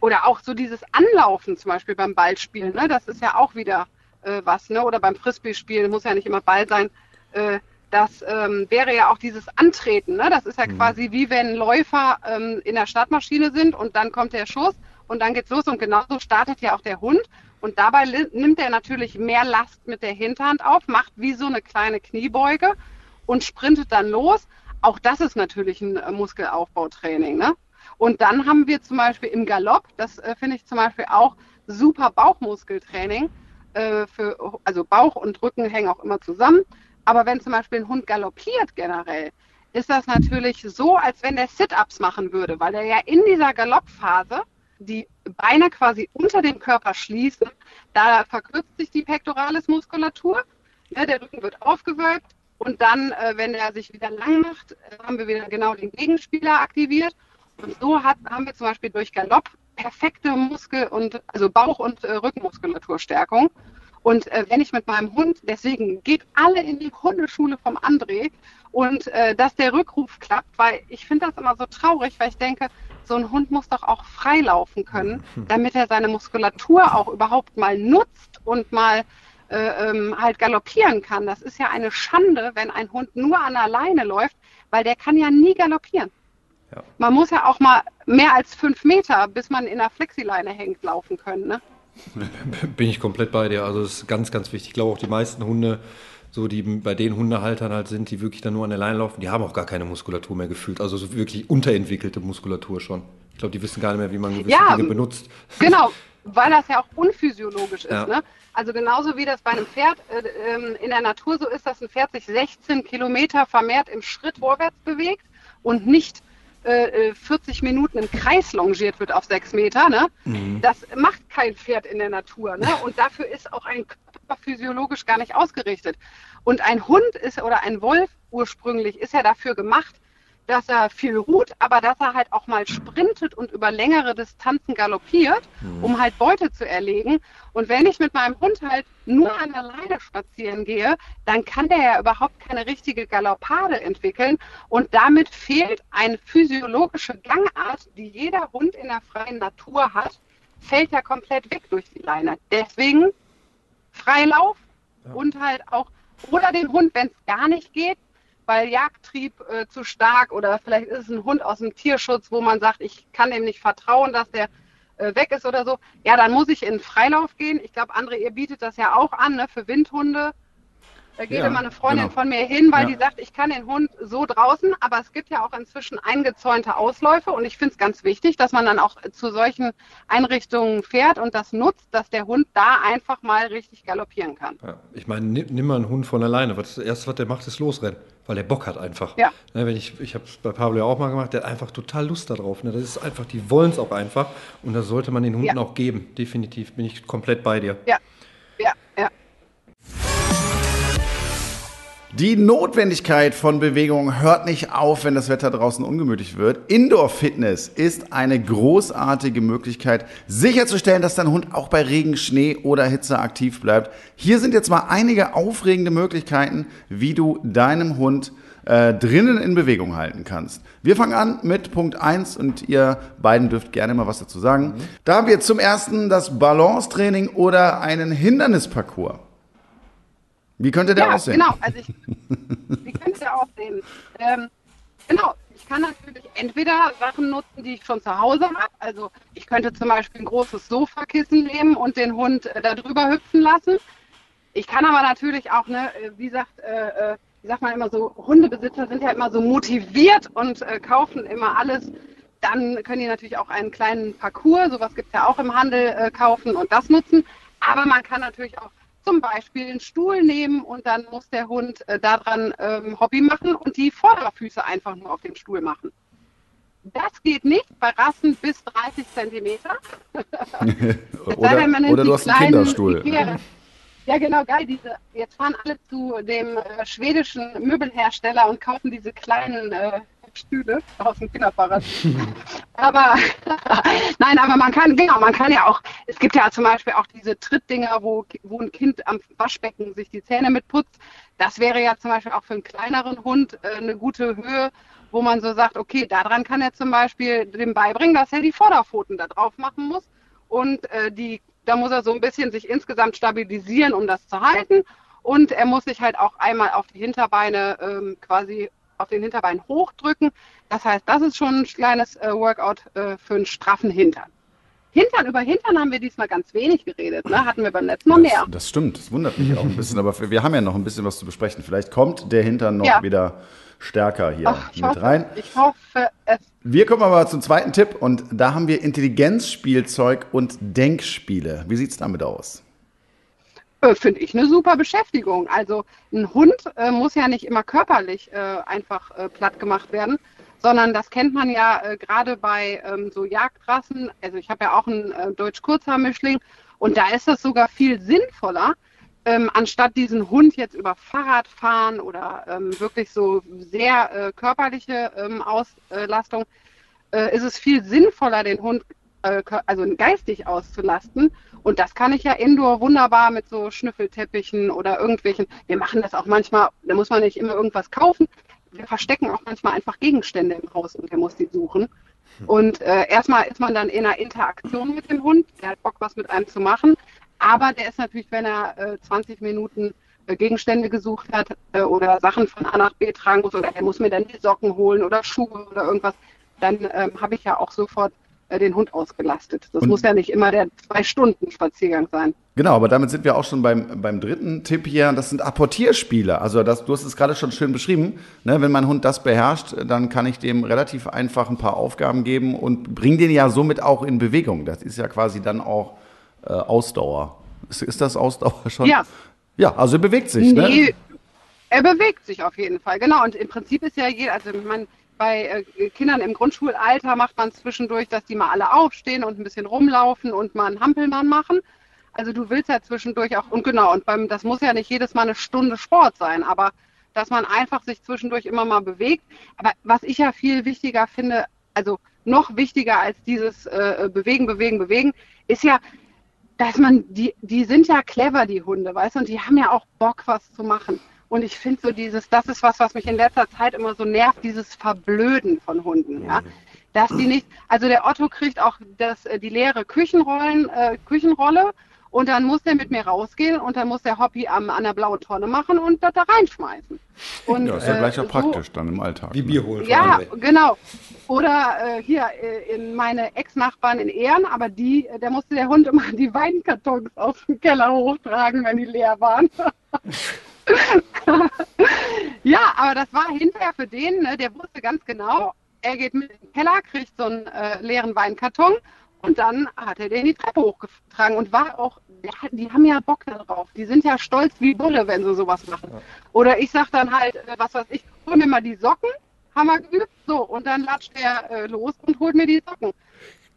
oder auch so dieses Anlaufen zum Beispiel beim Ballspielen, ne? das ist ja auch wieder äh, was, ne? oder beim Frisbee-Spielen, muss ja nicht immer Ball sein. Äh, das ähm, wäre ja auch dieses Antreten. Ne? Das ist ja mhm. quasi wie wenn Läufer ähm, in der Startmaschine sind und dann kommt der Schuss und dann geht's los und genauso startet ja auch der Hund. Und dabei nimmt er natürlich mehr Last mit der Hinterhand auf, macht wie so eine kleine Kniebeuge und sprintet dann los. Auch das ist natürlich ein äh, Muskelaufbautraining. Ne? Und dann haben wir zum Beispiel im Galopp, das äh, finde ich zum Beispiel auch super Bauchmuskeltraining. Äh, für, also Bauch und Rücken hängen auch immer zusammen. Aber wenn zum Beispiel ein Hund galoppiert generell, ist das natürlich so, als wenn der Sit-ups machen würde, weil er ja in dieser Galoppphase die Beine quasi unter dem Körper schließen. Da verkürzt sich die Pectoralis-Muskulatur. Ja, der Rücken wird aufgewölbt und dann, äh, wenn er sich wieder lang macht, äh, haben wir wieder genau den Gegenspieler aktiviert und so hat, haben wir zum Beispiel durch Galopp perfekte Muskel- und also Bauch- und äh, Rückenmuskulaturstärkung. Und äh, wenn ich mit meinem Hund, deswegen geht alle in die Hundeschule vom André und äh, dass der Rückruf klappt, weil ich finde das immer so traurig, weil ich denke, so ein Hund muss doch auch freilaufen können, hm. damit er seine Muskulatur auch überhaupt mal nutzt und mal äh, ähm, halt galoppieren kann. Das ist ja eine Schande, wenn ein Hund nur an der Leine läuft, weil der kann ja nie galoppieren. Ja. Man muss ja auch mal mehr als fünf Meter, bis man in der Flexileine hängt, laufen können. Ne? Bin ich komplett bei dir. Also das ist ganz, ganz wichtig. Ich glaube auch die meisten Hunde, so die bei den Hundehaltern halt sind, die wirklich dann nur an der Leine laufen, die haben auch gar keine Muskulatur mehr gefühlt. Also so wirklich unterentwickelte Muskulatur schon. Ich glaube, die wissen gar nicht mehr, wie man gewisse ja, Dinge benutzt. Genau, weil das ja auch unphysiologisch ist. Ja. Ne? Also genauso wie das bei einem Pferd äh, ähm, in der Natur so ist, dass ein Pferd sich 16 Kilometer vermehrt im Schritt vorwärts bewegt und nicht 40 äh, Minuten im Kreis longiert wird auf sechs Meter, ne? Mhm. das macht kein Pferd in der Natur. Ne? Und dafür ist auch ein Körper physiologisch gar nicht ausgerichtet. Und ein Hund ist oder ein Wolf ursprünglich ist ja dafür gemacht, dass er viel ruht, aber dass er halt auch mal sprintet und über längere Distanzen galoppiert, mhm. um halt Beute zu erlegen. Und wenn ich mit meinem Hund halt nur an der Leine spazieren gehe, dann kann der ja überhaupt keine richtige Galoppade entwickeln. Und damit fehlt eine physiologische Gangart, die jeder Hund in der freien Natur hat, fällt ja komplett weg durch die Leine. Deswegen Freilauf ja. und halt auch, oder den Hund, wenn es gar nicht geht, weil Jagdtrieb äh, zu stark oder vielleicht ist es ein Hund aus dem Tierschutz, wo man sagt, ich kann dem nicht vertrauen, dass der äh, weg ist oder so, ja, dann muss ich in Freilauf gehen. Ich glaube, André, ihr bietet das ja auch an, ne, für Windhunde. Da geht ja, immer eine Freundin genau. von mir hin, weil ja. die sagt, ich kann den Hund so draußen, aber es gibt ja auch inzwischen eingezäunte Ausläufe und ich finde es ganz wichtig, dass man dann auch zu solchen Einrichtungen fährt und das nutzt, dass der Hund da einfach mal richtig galoppieren kann. Ja, ich meine, nimm, nimm, mal einen Hund von alleine. Das erste, was der macht, ist losrennen, weil der Bock hat einfach. Ja. Ne, wenn ich ich habe es bei Pablo ja auch mal gemacht, der hat einfach total Lust darauf. Ne? Das ist einfach, die wollen es auch einfach und das sollte man den Hunden auch geben. Definitiv bin ich komplett bei dir. Ja, ja, ja. Die Notwendigkeit von Bewegung hört nicht auf, wenn das Wetter draußen ungemütlich wird. Indoor Fitness ist eine großartige Möglichkeit, sicherzustellen, dass dein Hund auch bei Regen, Schnee oder Hitze aktiv bleibt. Hier sind jetzt mal einige aufregende Möglichkeiten, wie du deinem Hund äh, drinnen in Bewegung halten kannst. Wir fangen an mit Punkt 1 und ihr beiden dürft gerne mal was dazu sagen. Da haben wir zum ersten das Balance-Training oder einen Hindernisparcours. Wie könnte der ja, aussehen? Genau, also ich, wie könnte der aussehen? Ähm, genau, ich kann natürlich entweder Sachen nutzen, die ich schon zu Hause habe. Also ich könnte zum Beispiel ein großes Sofakissen nehmen und den Hund äh, da drüber hüpfen lassen. Ich kann aber natürlich auch, ne, äh, wie sagt, äh, äh, wie sagt man immer so, Hundebesitzer sind ja immer so motiviert und äh, kaufen immer alles. Dann können die natürlich auch einen kleinen Parcours, sowas gibt es ja auch im Handel, äh, kaufen und das nutzen. Aber man kann natürlich auch zum Beispiel einen Stuhl nehmen und dann muss der Hund äh, daran ähm, Hobby machen und die Vorderfüße einfach nur auf dem Stuhl machen. Das geht nicht bei Rassen bis 30 Zentimeter. oder, oder du hast einen Kinderstuhl. Ikea. Ja, genau, geil. Diese, jetzt fahren alle zu dem äh, schwedischen Möbelhersteller und kaufen diese kleinen äh, Stühle aus dem Kinderfahrrad. aber nein, aber man kann, genau, man kann ja auch, es gibt ja zum Beispiel auch diese Trittdinger, wo, wo ein Kind am Waschbecken sich die Zähne mitputzt. Das wäre ja zum Beispiel auch für einen kleineren Hund äh, eine gute Höhe, wo man so sagt, okay, daran kann er zum Beispiel dem beibringen, dass er die Vorderpfoten da drauf machen muss. Und äh, die, da muss er so ein bisschen sich insgesamt stabilisieren, um das zu halten. Und er muss sich halt auch einmal auf die Hinterbeine ähm, quasi auf den Hinterbein hochdrücken. Das heißt, das ist schon ein kleines äh, Workout äh, für einen straffen Hintern. Hintern, über Hintern haben wir diesmal ganz wenig geredet, ne? hatten wir beim letzten Mal mehr. Das stimmt, das wundert mich auch ein bisschen, aber wir haben ja noch ein bisschen was zu besprechen. Vielleicht kommt der Hintern noch ja. wieder stärker hier Ach, mit hoffe, rein. Ich hoffe es. Wir kommen aber zum zweiten Tipp und da haben wir Intelligenzspielzeug und Denkspiele. Wie sieht es damit aus? Äh, finde ich eine super Beschäftigung. Also ein Hund äh, muss ja nicht immer körperlich äh, einfach äh, platt gemacht werden, sondern das kennt man ja äh, gerade bei ähm, so Jagdrassen. Also ich habe ja auch einen äh, Deutsch-Kurzhaar-Mischling und da ist das sogar viel sinnvoller, ähm, anstatt diesen Hund jetzt über Fahrrad fahren oder ähm, wirklich so sehr körperliche ähm, Auslastung, ist es viel sinnvoller, den Hund also geistig auszulasten und das kann ich ja indoor wunderbar mit so Schnüffelteppichen oder irgendwelchen. Wir machen das auch manchmal, da muss man nicht immer irgendwas kaufen. Wir verstecken auch manchmal einfach Gegenstände im Haus und der muss die suchen. Und äh, erstmal ist man dann in einer Interaktion mit dem Hund, der hat Bock, was mit einem zu machen. Aber der ist natürlich, wenn er äh, 20 Minuten äh, Gegenstände gesucht hat äh, oder Sachen von A nach B tragen muss oder er muss mir dann die Socken holen oder Schuhe oder irgendwas, dann ähm, habe ich ja auch sofort äh, den Hund ausgelastet. Das und muss ja nicht immer der Zwei-Stunden-Spaziergang sein. Genau, aber damit sind wir auch schon beim, beim dritten Tipp hier. Das sind Apportierspiele. Also das, du hast es gerade schon schön beschrieben. Ne? Wenn mein Hund das beherrscht, dann kann ich dem relativ einfach ein paar Aufgaben geben und bringe den ja somit auch in Bewegung. Das ist ja quasi dann auch äh, Ausdauer. Ist, ist, das Ausdauer schon? Ja. Ja, also er bewegt sich. Ne? Nee, ne? er bewegt sich auf jeden Fall. Genau. Und im Prinzip ist ja jeder, also ich meine, bei äh, Kindern im Grundschulalter macht man zwischendurch, dass die mal alle aufstehen und ein bisschen rumlaufen und mal einen Hampelmann machen. Also du willst ja zwischendurch auch, und genau, und beim, das muss ja nicht jedes Mal eine Stunde Sport sein, aber dass man einfach sich zwischendurch immer mal bewegt. Aber was ich ja viel wichtiger finde, also noch wichtiger als dieses äh, Bewegen, Bewegen, Bewegen, ist ja, dass man, die, die sind ja clever, die Hunde, weißt du, und die haben ja auch Bock, was zu machen. Und ich finde so dieses, das ist was, was mich in letzter Zeit immer so nervt, dieses Verblöden von Hunden, ja. Dass die nicht, also der Otto kriegt auch das, äh, die leere Küchenrollen, äh, Küchenrolle und dann muss der mit mir rausgehen und dann muss der Hobby am, an der blauen Tonne machen und das da reinschmeißen. Und, ja, ist ja gleich auch äh, praktisch dann im Alltag. Wie ne? Bier holen. Ja, genau. Oder äh, hier äh, in meine Ex-Nachbarn in Ehren, aber die, der musste der Hund immer die Weinkartons aus dem Keller hochtragen, wenn die leer waren. ja, aber das war hinterher für den, ne, der wusste ganz genau, er geht mit in den Keller, kriegt so einen äh, leeren Weinkarton und dann hat er den die Treppe hochgetragen und war auch, die haben ja Bock darauf. Die sind ja stolz wie Bulle, wenn sie sowas machen. Oder ich sag dann halt, äh, was weiß ich, hol mir mal die Socken, haben wir geübt, so, und dann latscht er äh, los und holt mir die Socken.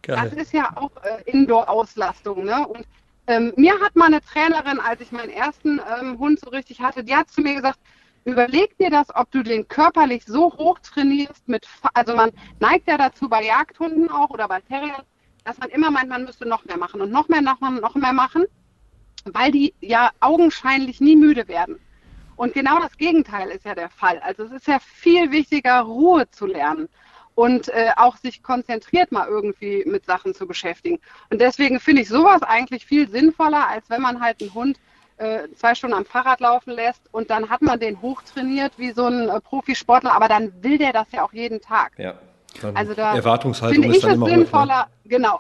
Geil. Das ist ja auch äh, Indoor-Auslastung, ne? Und ähm, mir hat mal eine Trainerin, als ich meinen ersten ähm, Hund so richtig hatte, die hat zu mir gesagt, überleg dir das, ob du den körperlich so hoch trainierst mit, also man neigt ja dazu bei Jagdhunden auch oder bei Terriern, dass man immer meint, man müsste noch mehr machen und noch mehr, noch, noch mehr machen, weil die ja augenscheinlich nie müde werden. Und genau das Gegenteil ist ja der Fall. Also es ist ja viel wichtiger, Ruhe zu lernen und äh, auch sich konzentriert mal irgendwie mit Sachen zu beschäftigen. Und deswegen finde ich sowas eigentlich viel sinnvoller, als wenn man halt einen Hund äh, zwei Stunden am Fahrrad laufen lässt und dann hat man den hochtrainiert wie so ein äh, Profisportler, aber dann will der das ja auch jeden Tag. Ja. Also da Erwartungshaltung finde ich es immer hoch, sinnvoller, ne? genau.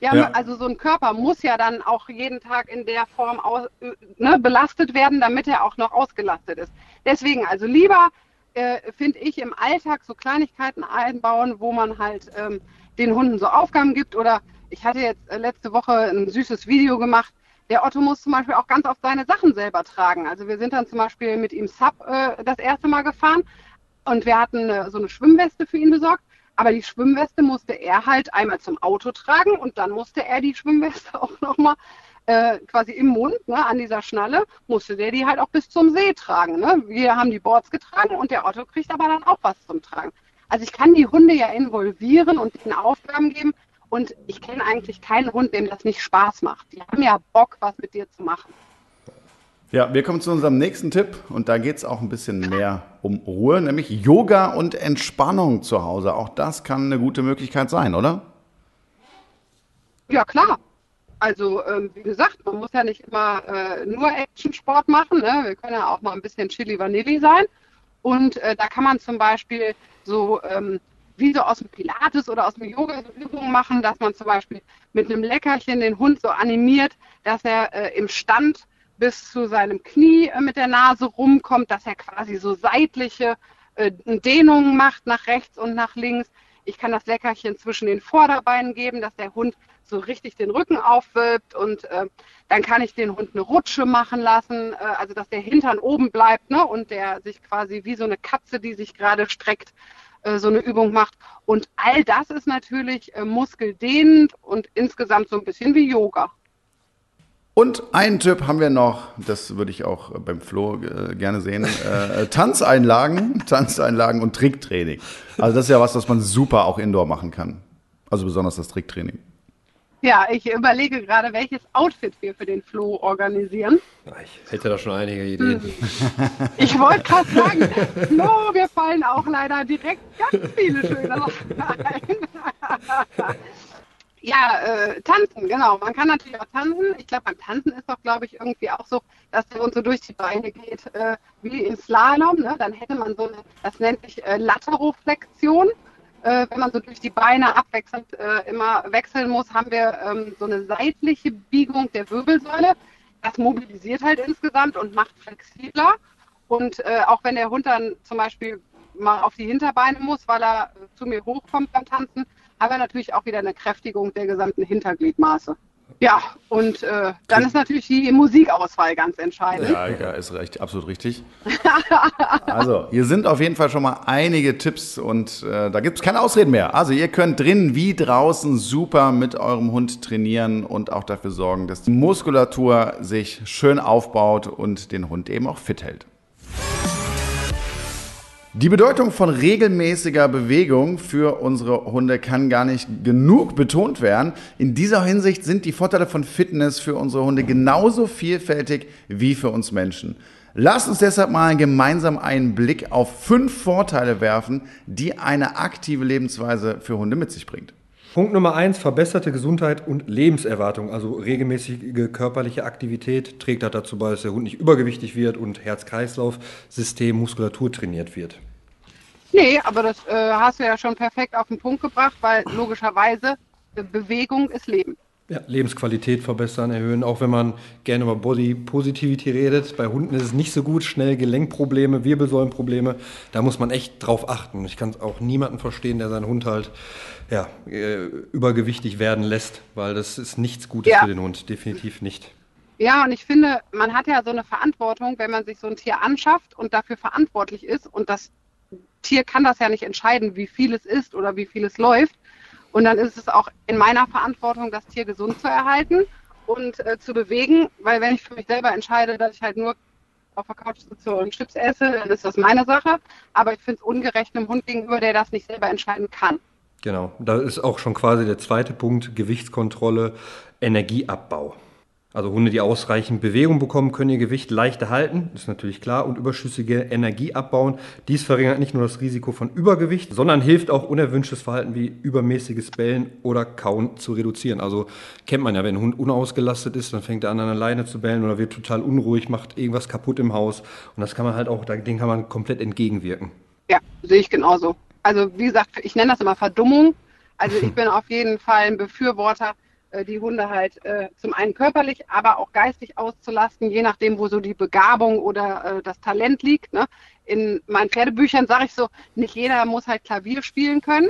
Ja, Ja. also so ein Körper muss ja dann auch jeden Tag in der Form aus, äh, ne, belastet werden, damit er auch noch ausgelastet ist. Deswegen also lieber äh, finde ich im Alltag so Kleinigkeiten einbauen, wo man halt ähm, den Hunden so Aufgaben gibt. Oder ich hatte jetzt äh, letzte Woche ein süßes Video gemacht. Der Otto muss zum Beispiel auch ganz oft seine Sachen selber tragen. Also wir sind dann zum Beispiel mit ihm Sub äh, das erste Mal gefahren und wir hatten äh, so eine Schwimmweste für ihn besorgt. Aber die Schwimmweste musste er halt einmal zum Auto tragen und dann musste er die Schwimmweste auch nochmal äh, quasi im Mund, ne, an dieser Schnalle, musste der die halt auch bis zum See tragen. Ne? Wir haben die Boards getragen und der Otto kriegt aber dann auch was zum Tragen. Also ich kann die Hunde ja involvieren und ihnen Aufgaben geben und ich kenne eigentlich keinen Hund, dem das nicht Spaß macht. Die haben ja Bock, was mit dir zu machen. Ja, wir kommen zu unserem nächsten Tipp und da geht es auch ein bisschen mehr um Ruhe, nämlich Yoga und Entspannung zu Hause. Auch das kann eine gute Möglichkeit sein, oder? Ja, klar. Also, ähm, wie gesagt, man muss ja nicht immer äh, nur Actionsport machen. Ne? Wir können ja auch mal ein bisschen Chili Vanilli sein. Und äh, da kann man zum Beispiel so ähm, wie so aus dem Pilates oder aus dem Yoga so Übungen machen, dass man zum Beispiel mit einem Leckerchen den Hund so animiert, dass er äh, im Stand bis zu seinem Knie äh, mit der Nase rumkommt, dass er quasi so seitliche äh, Dehnungen macht nach rechts und nach links. Ich kann das Leckerchen zwischen den Vorderbeinen geben, dass der Hund so richtig den Rücken aufwölbt und äh, dann kann ich den Hund eine Rutsche machen lassen, äh, also dass der Hintern oben bleibt ne, und der sich quasi wie so eine Katze, die sich gerade streckt, äh, so eine Übung macht. Und all das ist natürlich äh, muskeldehnend und insgesamt so ein bisschen wie Yoga. Und einen Tipp haben wir noch, das würde ich auch beim Flo äh, gerne sehen, äh, Tanzeinlagen, Tanzeinlagen und Tricktraining. Also das ist ja was, was man super auch indoor machen kann. Also besonders das Tricktraining. Ja, ich überlege gerade, welches Outfit wir für den Flo organisieren. Ich hätte da schon einige Ideen. Ich wollte gerade sagen, Flo, wir fallen auch leider direkt ganz viele schöne Sachen ein. Ja, äh, tanzen, genau. Man kann natürlich auch tanzen. Ich glaube, beim Tanzen ist doch, glaube ich, irgendwie auch so, dass der Hund so durch die Beine geht, äh, wie im Slalom. Ne? Dann hätte man so eine, das nennt sich äh, Lateroflexion. Äh, wenn man so durch die Beine abwechselnd äh, immer wechseln muss, haben wir ähm, so eine seitliche Biegung der Wirbelsäule. Das mobilisiert halt insgesamt und macht flexibler. Und äh, auch wenn der Hund dann zum Beispiel mal auf die Hinterbeine muss, weil er äh, zu mir hochkommt beim Tanzen, haben wir natürlich auch wieder eine Kräftigung der gesamten Hintergliedmaße. Ja, und äh, dann ist natürlich die Musikauswahl ganz entscheidend. Ja, ja ist recht, absolut richtig. Also, hier sind auf jeden Fall schon mal einige Tipps und äh, da gibt es keine Ausreden mehr. Also, ihr könnt drinnen wie draußen super mit eurem Hund trainieren und auch dafür sorgen, dass die Muskulatur sich schön aufbaut und den Hund eben auch fit hält. Die Bedeutung von regelmäßiger Bewegung für unsere Hunde kann gar nicht genug betont werden. In dieser Hinsicht sind die Vorteile von Fitness für unsere Hunde genauso vielfältig wie für uns Menschen. Lasst uns deshalb mal gemeinsam einen Blick auf fünf Vorteile werfen, die eine aktive Lebensweise für Hunde mit sich bringt. Punkt Nummer eins, verbesserte Gesundheit und Lebenserwartung. Also regelmäßige körperliche Aktivität trägt halt dazu bei, dass der Hund nicht übergewichtig wird und Herz-Kreislauf-System, Muskulatur trainiert wird. Nee, aber das äh, hast du ja schon perfekt auf den Punkt gebracht, weil logischerweise Bewegung ist Leben. Ja, Lebensqualität verbessern, erhöhen, auch wenn man gerne über Body Positivity redet. Bei Hunden ist es nicht so gut, schnell Gelenkprobleme, Wirbelsäulenprobleme. Da muss man echt drauf achten. Ich kann es auch niemanden verstehen, der seinen Hund halt ja, äh, übergewichtig werden lässt, weil das ist nichts Gutes Ja. für den Hund, definitiv nicht. Ja, und ich finde, man hat ja so eine Verantwortung, wenn man sich so ein Tier anschafft und dafür verantwortlich ist. Und das Tier kann das ja nicht entscheiden, wie viel es ist oder wie viel es läuft. Und dann ist es auch in meiner Verantwortung, das Tier gesund zu erhalten und äh, zu bewegen. Weil wenn ich für mich selber entscheide, dass ich halt nur auf der Couch sitze und Chips esse, dann ist das meine Sache. Aber ich finde es ungerecht einem Hund gegenüber, der das nicht selber entscheiden kann. Genau, da ist auch schon quasi der zweite Punkt, Gewichtskontrolle, Energieabbau. Also Hunde, die ausreichend Bewegung bekommen, können ihr Gewicht leichter halten, ist natürlich klar, und überschüssige Energie abbauen. Dies verringert nicht nur das Risiko von Übergewicht, sondern hilft auch unerwünschtes Verhalten wie übermäßiges Bellen oder Kauen zu reduzieren. Also kennt man ja, wenn ein Hund unausgelastet ist, dann fängt er an, an der Leine zu bellen oder wird total unruhig, macht irgendwas kaputt im Haus. Und das kann man halt auch, dem kann man komplett entgegenwirken. Ja, sehe ich genauso. Also wie gesagt, ich nenne das immer Verdummung. Also ich bin auf jeden Fall ein Befürworter die Hunde halt äh, zum einen körperlich, aber auch geistig auszulasten, je nachdem, wo so die Begabung oder äh, das Talent liegt. Ne? In meinen Pferdebüchern sage ich so, nicht jeder muss halt Klavier spielen können.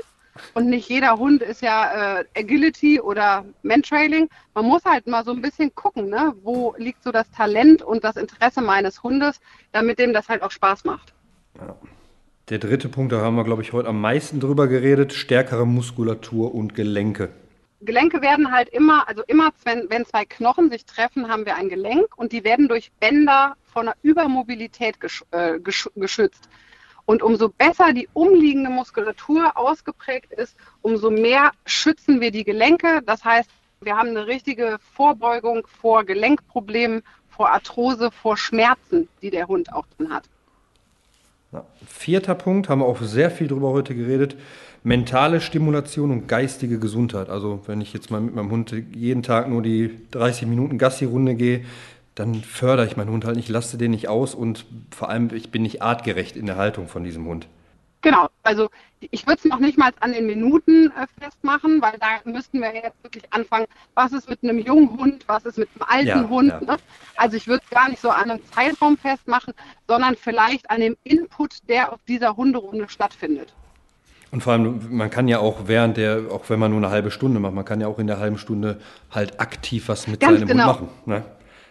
Und nicht jeder Hund ist ja äh, Agility oder Mantrailing. Man muss halt mal so ein bisschen gucken, ne? wo liegt so das Talent und das Interesse meines Hundes, damit dem das halt auch Spaß macht. Ja. Der dritte Punkt, da haben wir, glaube ich, heute am meisten drüber geredet, stärkere Muskulatur und Gelenke. Gelenke werden halt immer, also immer, wenn, wenn zwei Knochen sich treffen, haben wir ein Gelenk und die werden durch Bänder von einer Übermobilität gesch äh, gesch geschützt. Und umso besser die umliegende Muskulatur ausgeprägt ist, umso mehr schützen wir die Gelenke. Das heißt, wir haben eine richtige Vorbeugung vor Gelenkproblemen, vor Arthrose, vor Schmerzen, die der Hund auch drin hat. Ja. Vierter Punkt, haben wir auch sehr viel drüber heute geredet, mentale Stimulation und geistige Gesundheit. Also wenn ich jetzt mal mit meinem Hund jeden Tag nur die 30 Minuten Gassi-Runde gehe, dann fördere ich meinen Hund halt nicht, lasse den nicht aus und vor allem, ich bin nicht artgerecht in der Haltung von diesem Hund. Genau, also ich würde es noch nicht mal an den Minuten äh, festmachen, weil da müssten wir jetzt wirklich anfangen, was ist mit einem jungen Hund, was ist mit einem alten ja, Hund. Ja. Ne? Also ich würde es gar nicht so an einem Zeitraum festmachen, sondern vielleicht an dem Input, der auf dieser Hunderunde stattfindet. Und vor allem, man kann ja auch während der, auch wenn man nur eine halbe Stunde macht, man kann ja auch in der halben Stunde halt aktiv was mit Ganz seinem genau. Hund machen. Ne?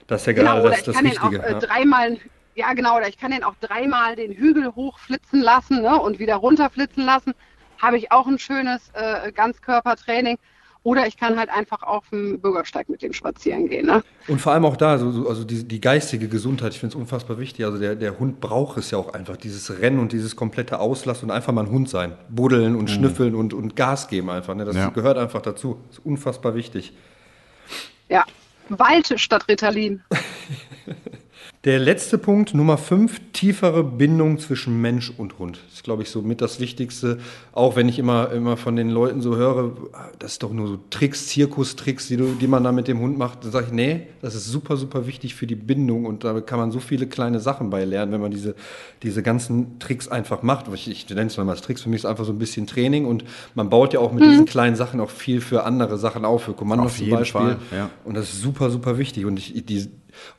Das ist ja genau, gerade das, das Wichtige. Auch, äh, dreimal ja, genau, oder ich kann den auch dreimal den Hügel hochflitzen lassen ne, und wieder runterflitzen lassen. Habe ich auch ein schönes äh, Ganzkörpertraining. Oder ich kann halt einfach auf dem Bürgersteig mit dem spazieren gehen. Ne? Und vor allem auch da, also, also die, die geistige Gesundheit, ich finde es unfassbar wichtig. Also der, der Hund braucht es ja auch einfach, dieses Rennen und dieses komplette Auslassen und einfach mal ein Hund sein. Buddeln und mhm. schnüffeln und, und Gas geben einfach. Ne? Das ja. gehört einfach dazu. Das ist unfassbar wichtig. Ja, Wald statt Ritalin. Der letzte Punkt, Nummer 5, tiefere Bindung zwischen Mensch und Hund. Das ist, glaube ich, so mit das Wichtigste. Auch wenn ich immer, immer von den Leuten so höre, das ist doch nur so Tricks, Zirkustricks, die, die man da mit dem Hund macht. Dann sage ich, nee, das ist super, super wichtig für die Bindung und da kann man so viele kleine Sachen bei lernen, wenn man diese, diese ganzen Tricks einfach macht. Ich, ich nenne es mal als Tricks, für mich ist einfach so ein bisschen Training und man baut ja auch mit mhm. diesen kleinen Sachen auch viel für andere Sachen auf, für Kommandos zum Beispiel. Fall, ja. Und das ist super, super wichtig. Und ich, die,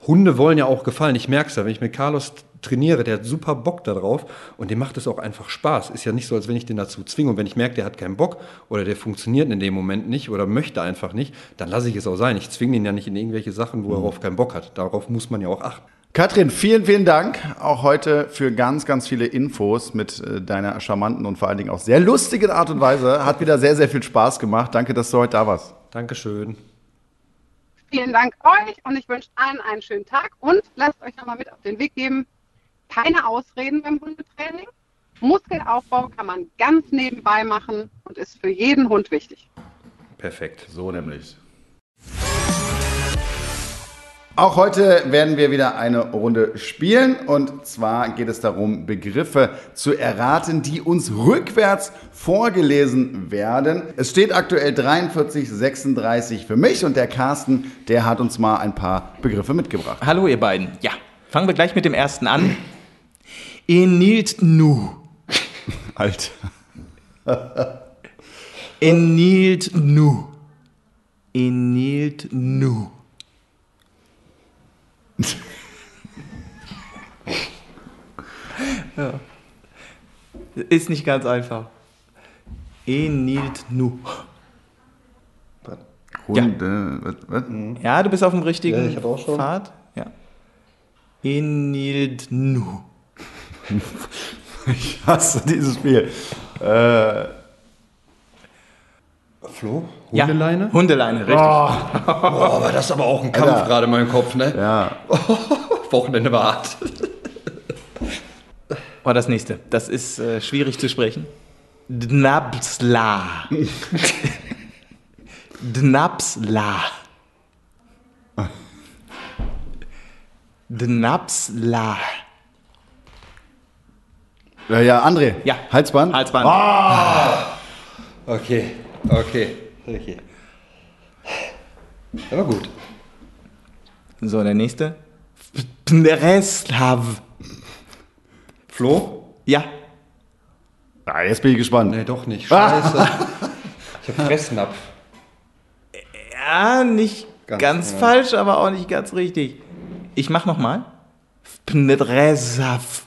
Hunde wollen ja auch gefallen. Ich merke es ja, wenn ich mit Carlos trainiere, der hat super Bock darauf und dem macht es auch einfach Spaß. Ist ja nicht so, als wenn ich den dazu zwinge. Und wenn ich merke, der hat keinen Bock oder der funktioniert in dem Moment nicht oder möchte einfach nicht, dann lasse ich es auch sein. Ich zwinge ihn ja nicht in irgendwelche Sachen, wo er mhm. darauf keinen Bock hat. Darauf muss man ja auch achten. Katrin, vielen, vielen Dank auch heute für ganz, ganz viele Infos mit äh, deiner charmanten und vor allen Dingen auch sehr lustigen Art und Weise. Hat wieder sehr, sehr viel Spaß gemacht. Danke, dass du heute da warst. Dankeschön. Vielen Dank euch und ich wünsche allen einen schönen Tag und lasst euch nochmal mit auf den Weg geben. Keine Ausreden beim Hundetraining. Muskelaufbau kann man ganz nebenbei machen und ist für jeden Hund wichtig. Perfekt, so nämlich. Auch heute werden wir wieder eine Runde spielen und zwar geht es darum, Begriffe zu erraten, die uns rückwärts vorgelesen werden. Es steht aktuell 43, 36 für mich und der Carsten, der hat uns mal ein paar Begriffe mitgebracht. Hallo ihr beiden. Ja, fangen wir gleich mit dem ersten an. Enilt nu. Alter. Enilt nu. Enilt nu. ja. Ist nicht ganz einfach. Enilt nu. Hunde, ja. Was, was? ja, du bist auf dem richtigen ja, Pfad. Ja. Enilt nu. ich hasse dieses Spiel. Äh, Flo? Hundeleine? Ja, Hundeleine, richtig. Oh. Boah, war das aber auch ein Kampf Alter. gerade in meinem Kopf, ne? Ja. Wochenende war hart. Oh, das nächste. Das ist äh, schwierig zu sprechen. Dnapsla. Dnapsla. Dnapsla. Ja, ja, André. Ja. Halsband? Halsband. Okay, okay, okay. Aber gut. So, der nächste. Pnereslav. Flo? Ja. Ah, jetzt bin ich gespannt. Nee, doch nicht. Scheiße. ich hab Fressnapf. Ja, nicht Ganz, ganz, ja. falsch, aber auch nicht ganz richtig. Ich mach nochmal. Pneresav.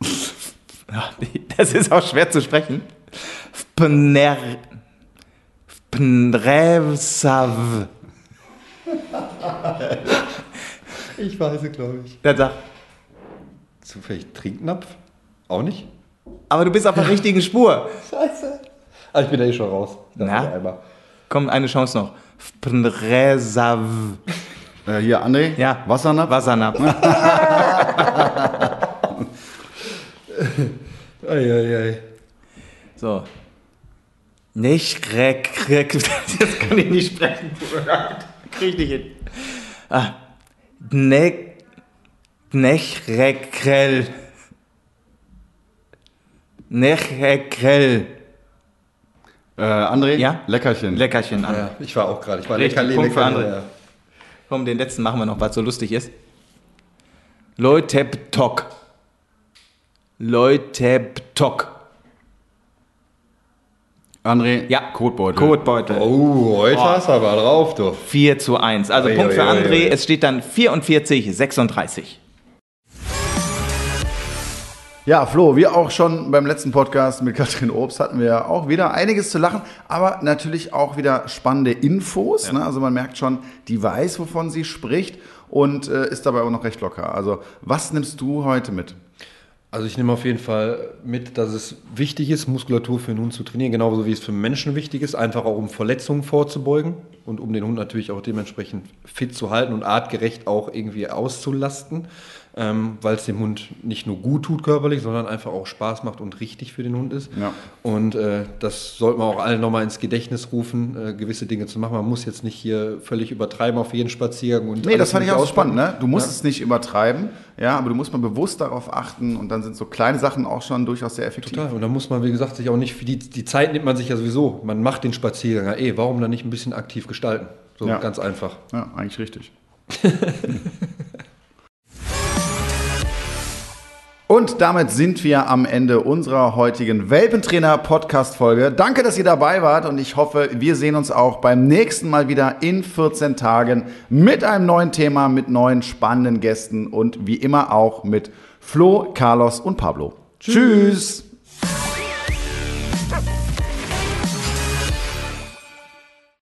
Ja, Das ist auch schwer zu sprechen. Pner. Pneresav. Ich weiß es, glaube ich. Der sagt, Zufällig Trinknapf? Auch nicht? aber du bist auf der richtigen Spur. Scheiße. Ah, ich bin da eh schon raus. Das Na? einmal. Komm, eine Chance noch. Pneresav. Äh, hier, André. Ja. Wassernapf. Wassernapf. Eieiei. So. Nicht reck, reck. Das kann ich nicht sprechen. Krieg ich nicht hin. Ah. Ne, Nechrekrell. Nechrekrell. Äh, André. Ja? Leckerchen. Leckerchen an. Ja, ich war auch gerade. Ich war Richtig, lecker, Punkt für lecker, andere. Komm, den letzten machen wir noch, weil es so lustig ist. Leuteptok. Leuteptok. André. Ja. Kotbeutel. Kotbeutel. Oh, heute hast du aber drauf, du. 4 zu 1. Also Ui, Punkt ui, für André. ui. Es steht dann 44, 36. Ja, Flo, wie auch schon beim letzten Podcast mit Katrin Obst hatten wir auch wieder einiges zu lachen, aber natürlich auch wieder spannende Infos. Ne? Also man merkt schon, die weiß, wovon sie spricht und äh, ist dabei auch noch recht locker. Also was nimmst du heute mit? Also ich nehme auf jeden Fall mit, dass es wichtig ist, Muskulatur für den Hund zu trainieren, genauso wie es für Menschen wichtig ist, einfach auch um Verletzungen vorzubeugen und um den Hund natürlich auch dementsprechend fit zu halten und artgerecht auch irgendwie auszulasten, ähm, weil es dem Hund nicht nur gut tut körperlich, sondern einfach auch Spaß macht und richtig für den Hund ist. Ja. Und äh, das sollte man auch allen nochmal ins Gedächtnis rufen, äh, gewisse Dinge zu machen. Man muss jetzt nicht hier völlig übertreiben auf jeden Spaziergang. Und Nee, das fand ich auch spannend. Ne? Du musst Ja. es nicht übertreiben, ja, aber du musst mal bewusst darauf achten und dann sind so kleine Sachen auch schon durchaus sehr effektiv. Total. Und da muss man, wie gesagt, sich auch nicht, die, die Zeit nimmt man sich ja sowieso. Man macht den Spaziergang. Ja, eh, warum dann nicht ein bisschen aktiv gestalten? So Ja. ganz einfach. Ja, eigentlich richtig. Und damit sind wir am Ende unserer heutigen Welpentrainer-Podcast-Folge. Danke, dass ihr dabei wart und ich hoffe, wir sehen uns auch beim nächsten Mal wieder in 14 Tagen mit einem neuen Thema, mit neuen spannenden Gästen und wie immer auch mit Flo, Carlos und Pablo. Tschüss.